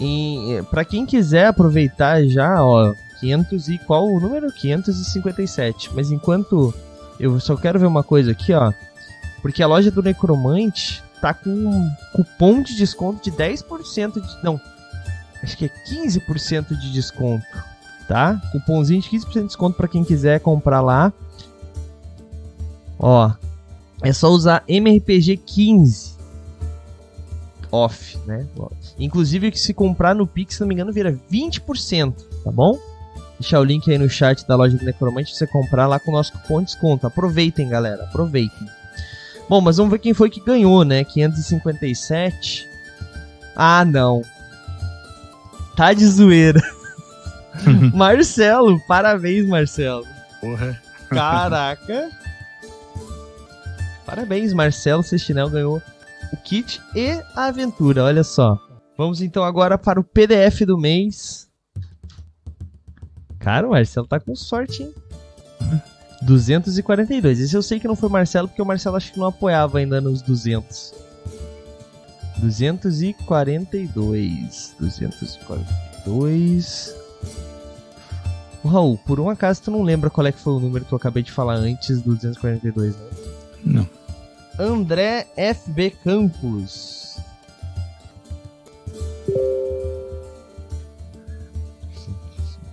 e, pra quem quiser aproveitar já, ó, 500 e qual o número? 557. Mas enquanto eu só quero ver uma coisa aqui, ó, porque a loja do Necromante tá com um cupom de desconto de 10% de não, acho que é 15% de desconto, tá? Cupomzinho de 15% de desconto pra quem quiser comprar lá. Ó, é só usar MRPG 15 off, né? Inclusive, que se comprar no Pix, se não me engano, vira 20%, tá bom? Deixar o link aí no chat da loja do Necromante pra você comprar lá com o nosso cupom de desconto. Aproveitem, galera, aproveitem. Bom, mas vamos ver quem foi que ganhou, né? 557. Ah, não. Tá de zoeira. Marcelo, parabéns, Marcelo. Porra. Caraca. Parabéns, Marcelo Sestinel ganhou o kit e a aventura, olha só. Vamos então agora para o PDF do mês. Cara, o Marcelo tá com sorte, hein? 242. Esse eu sei que não foi o Marcelo, porque o Marcelo acho que não apoiava ainda nos 200. 242. 242. Ô, Raul, por um acaso tu não lembra qual é que foi o número que eu acabei de falar antes do 242, né? Não. André FB Campos.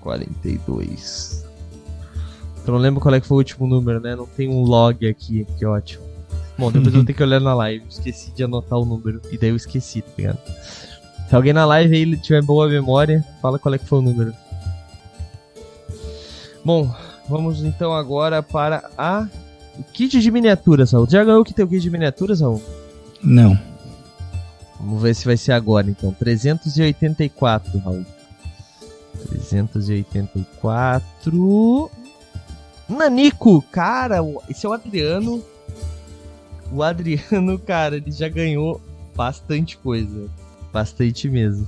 Quarenta e dois. Tu não lembra qual é que foi o último número, né? Não tem um log aqui, que ótimo. Bom, depois eu vou ter que olhar na live. Esqueci de anotar o número. E daí eu esqueci, tá ligado? Se alguém na live aí tiver boa memória, fala qual é que foi o número. Bom, vamos então agora para a kit de miniaturas, Raul. Já ganhou o que tem o kit de miniaturas, Raul? Não. Vamos ver se vai ser agora, então. 384, Raul. 384. Nanico, cara, esse é o Adriano. O Adriano, cara, ele já ganhou bastante coisa. Bastante mesmo.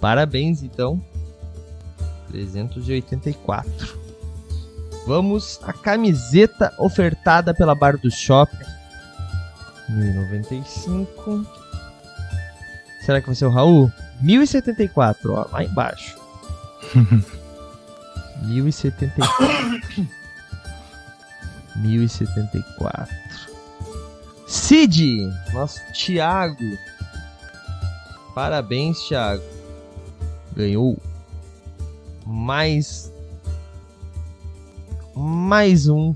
Parabéns, então. 384. Vamos à camiseta ofertada pela Bar do Shopping. 1095. Será que vai ser o Raul? 1074, ó, lá embaixo. 1074. 1074. Cid, nosso Thiago. Parabéns, Thiago. Ganhou mais mais um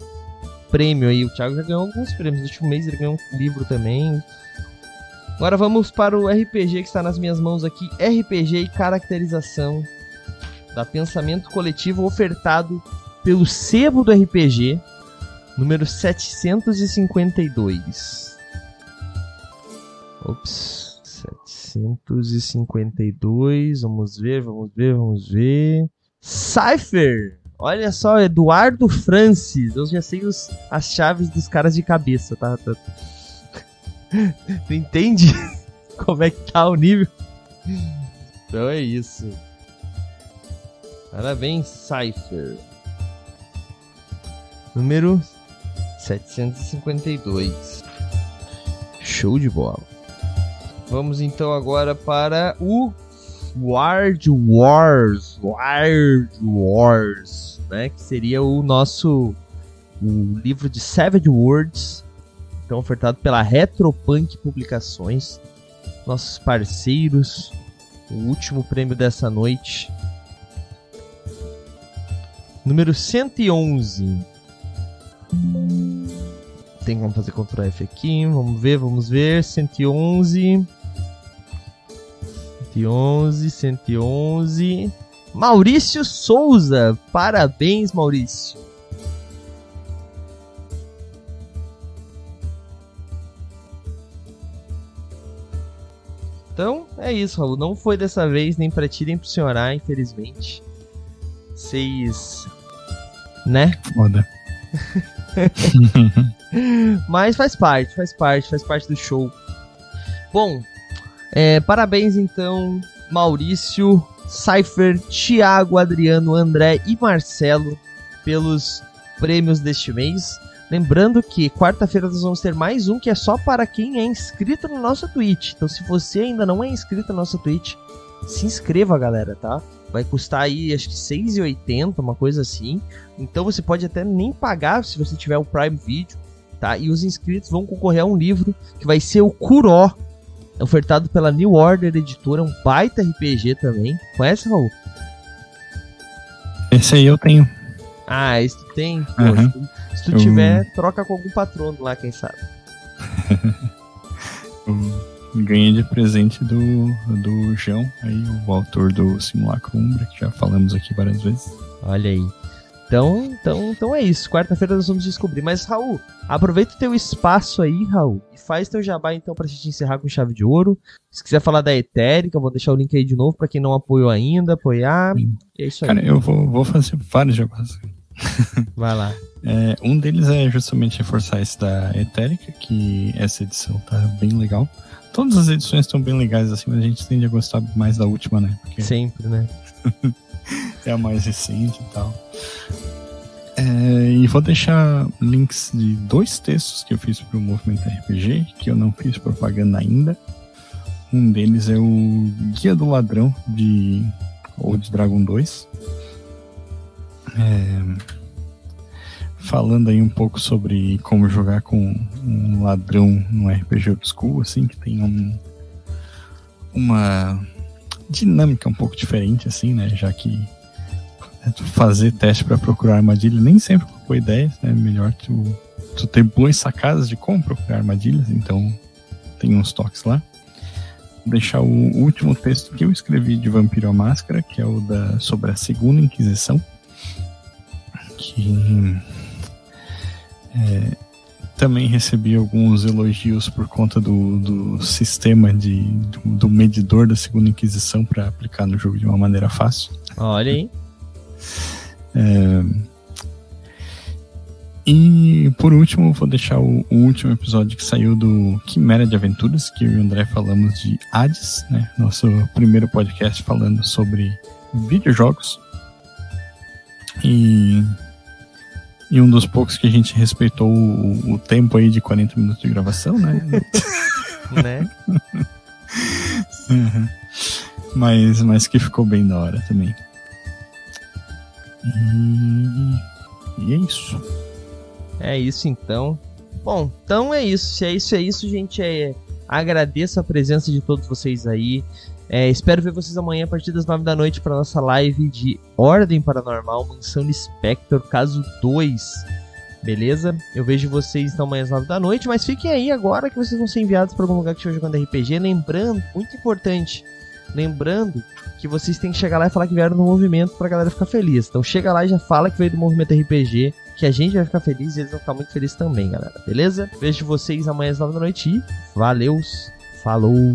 prêmio aí. O Thiago já ganhou alguns prêmios. No último mês ele ganhou um livro também. Agora vamos para o RPG que está nas minhas mãos aqui. RPG e caracterização da pensamento coletivo ofertado pelo sebo do RPG, número 752. Ops, 752. Vamos ver, vamos ver, vamos ver. Cypher! Olha só, Eduardo Francis. Eu já sei os, as chaves dos caras de cabeça, tá? tá. tu entende como é que tá o nível? Então é isso. Parabéns, Cypher. Número 752. Show de bola. Vamos então agora para o Ward Wars. Ward Wars, né? Que seria o nosso o livro de Savage Words, então ofertado pela Retropunk Publicações, nossos parceiros, o último prêmio dessa noite. Número 111. Tem como fazer Ctrl F aqui, vamos ver, vamos ver, 111. 111, 111. Maurício Souza. Parabéns, Maurício. Então, é isso, Raul. Não foi dessa vez nem pra ti nem pro senhorar, infelizmente. Vocês. Né? Foda. Mas faz parte, faz parte, faz parte do show. Bom, é, parabéns então, Maurício, Cypher, Thiago, Adriano, André e Marcelo pelos prêmios deste mês. Lembrando que quarta-feira nós vamos ter mais um que é só para quem é inscrito no nosso Twitch. Então, se você ainda não é inscrito no nosso Twitch, se inscreva, galera, tá? Vai custar aí, acho que 6,80, uma coisa assim. Então, você pode até nem pagar se você tiver o Prime Video, tá? E os inscritos vão concorrer a um livro que vai ser o Kuró, ofertado pela New Order Editora, um baita RPG também. Conhece, Raul? Esse aí eu tenho. Ah, esse tu tem? Pô, Uhum. se tu, se tu Eu- tiver, troca com algum patrono lá, quem sabe. Eu ganhei de presente do, do João, aí, o autor do Simulacro Umbra, que já falamos aqui várias vezes. Olha aí. Então, então, então é isso. Quarta-feira nós vamos descobrir. Mas, Raul, aproveita o teu espaço aí, Raul, e faz teu jabá então pra gente encerrar com chave de ouro. Se quiser falar da Etérica, eu vou deixar o link aí de novo pra quem não apoiou ainda, apoiar. Sim. E é isso aí. Cara, eu vou, vou fazer vários jogos. Vai lá. É, um deles é justamente reforçar esse da Etérica, que essa edição tá bem legal. Todas as edições estão bem legais, assim, mas a gente tende a gostar mais da última, né? Porque Sempre, né? é a mais recente e tal. É, e vou deixar links de dois textos que eu fiz pro Movimento RPG, que eu não fiz propaganda ainda. Um deles é o Guia do Ladrão de Old Dragon 2. É, falando aí um pouco sobre como jogar com um ladrão no RPG school, assim, que tem um, uma dinâmica um pouco diferente, assim, né? Já que fazer teste para procurar armadilha nem sempre é boa ideia, né? Melhor tu, tu ter boas sacadas de como procurar armadilhas, então tem uns toques lá. Vou deixar o último texto que eu escrevi de Vampiro à Máscara, que é o da sobre a Segunda Inquisição, que é, também recebi alguns elogios por conta do, do sistema de, do, do medidor da Segunda Inquisição para aplicar no jogo de uma maneira fácil. Olha aí. É, E por último, vou deixar o, o último episódio que saiu do Quimera de Aventuras, que eu e o André falamos de Hades, né? Nosso primeiro podcast falando sobre videojogos. E, e um dos poucos que a gente respeitou o, o tempo aí de 40 minutos de gravação, né? né? Uhum. mas, mas que ficou bem da hora também. E, é isso. É isso então. Bom, então é isso. Se é isso, é isso, gente. É, agradeço a presença de todos vocês aí. É, espero ver vocês amanhã a partir das 9 da noite para nossa live de Ordem Paranormal, Mansão de Spectre, caso 2. Beleza? Eu vejo vocês então amanhã às 9 da noite, mas fiquem aí agora que vocês vão ser enviados para algum lugar que estiver jogando RPG. Lembrando, muito importante, lembrando que vocês têm que chegar lá e falar que vieram do movimento pra galera ficar feliz. Então chega lá e já fala que veio do movimento RPG, que a gente vai ficar feliz e eles vão ficar muito felizes também, galera. Beleza? Vejo vocês amanhã às 9 da noite e valeus, falou!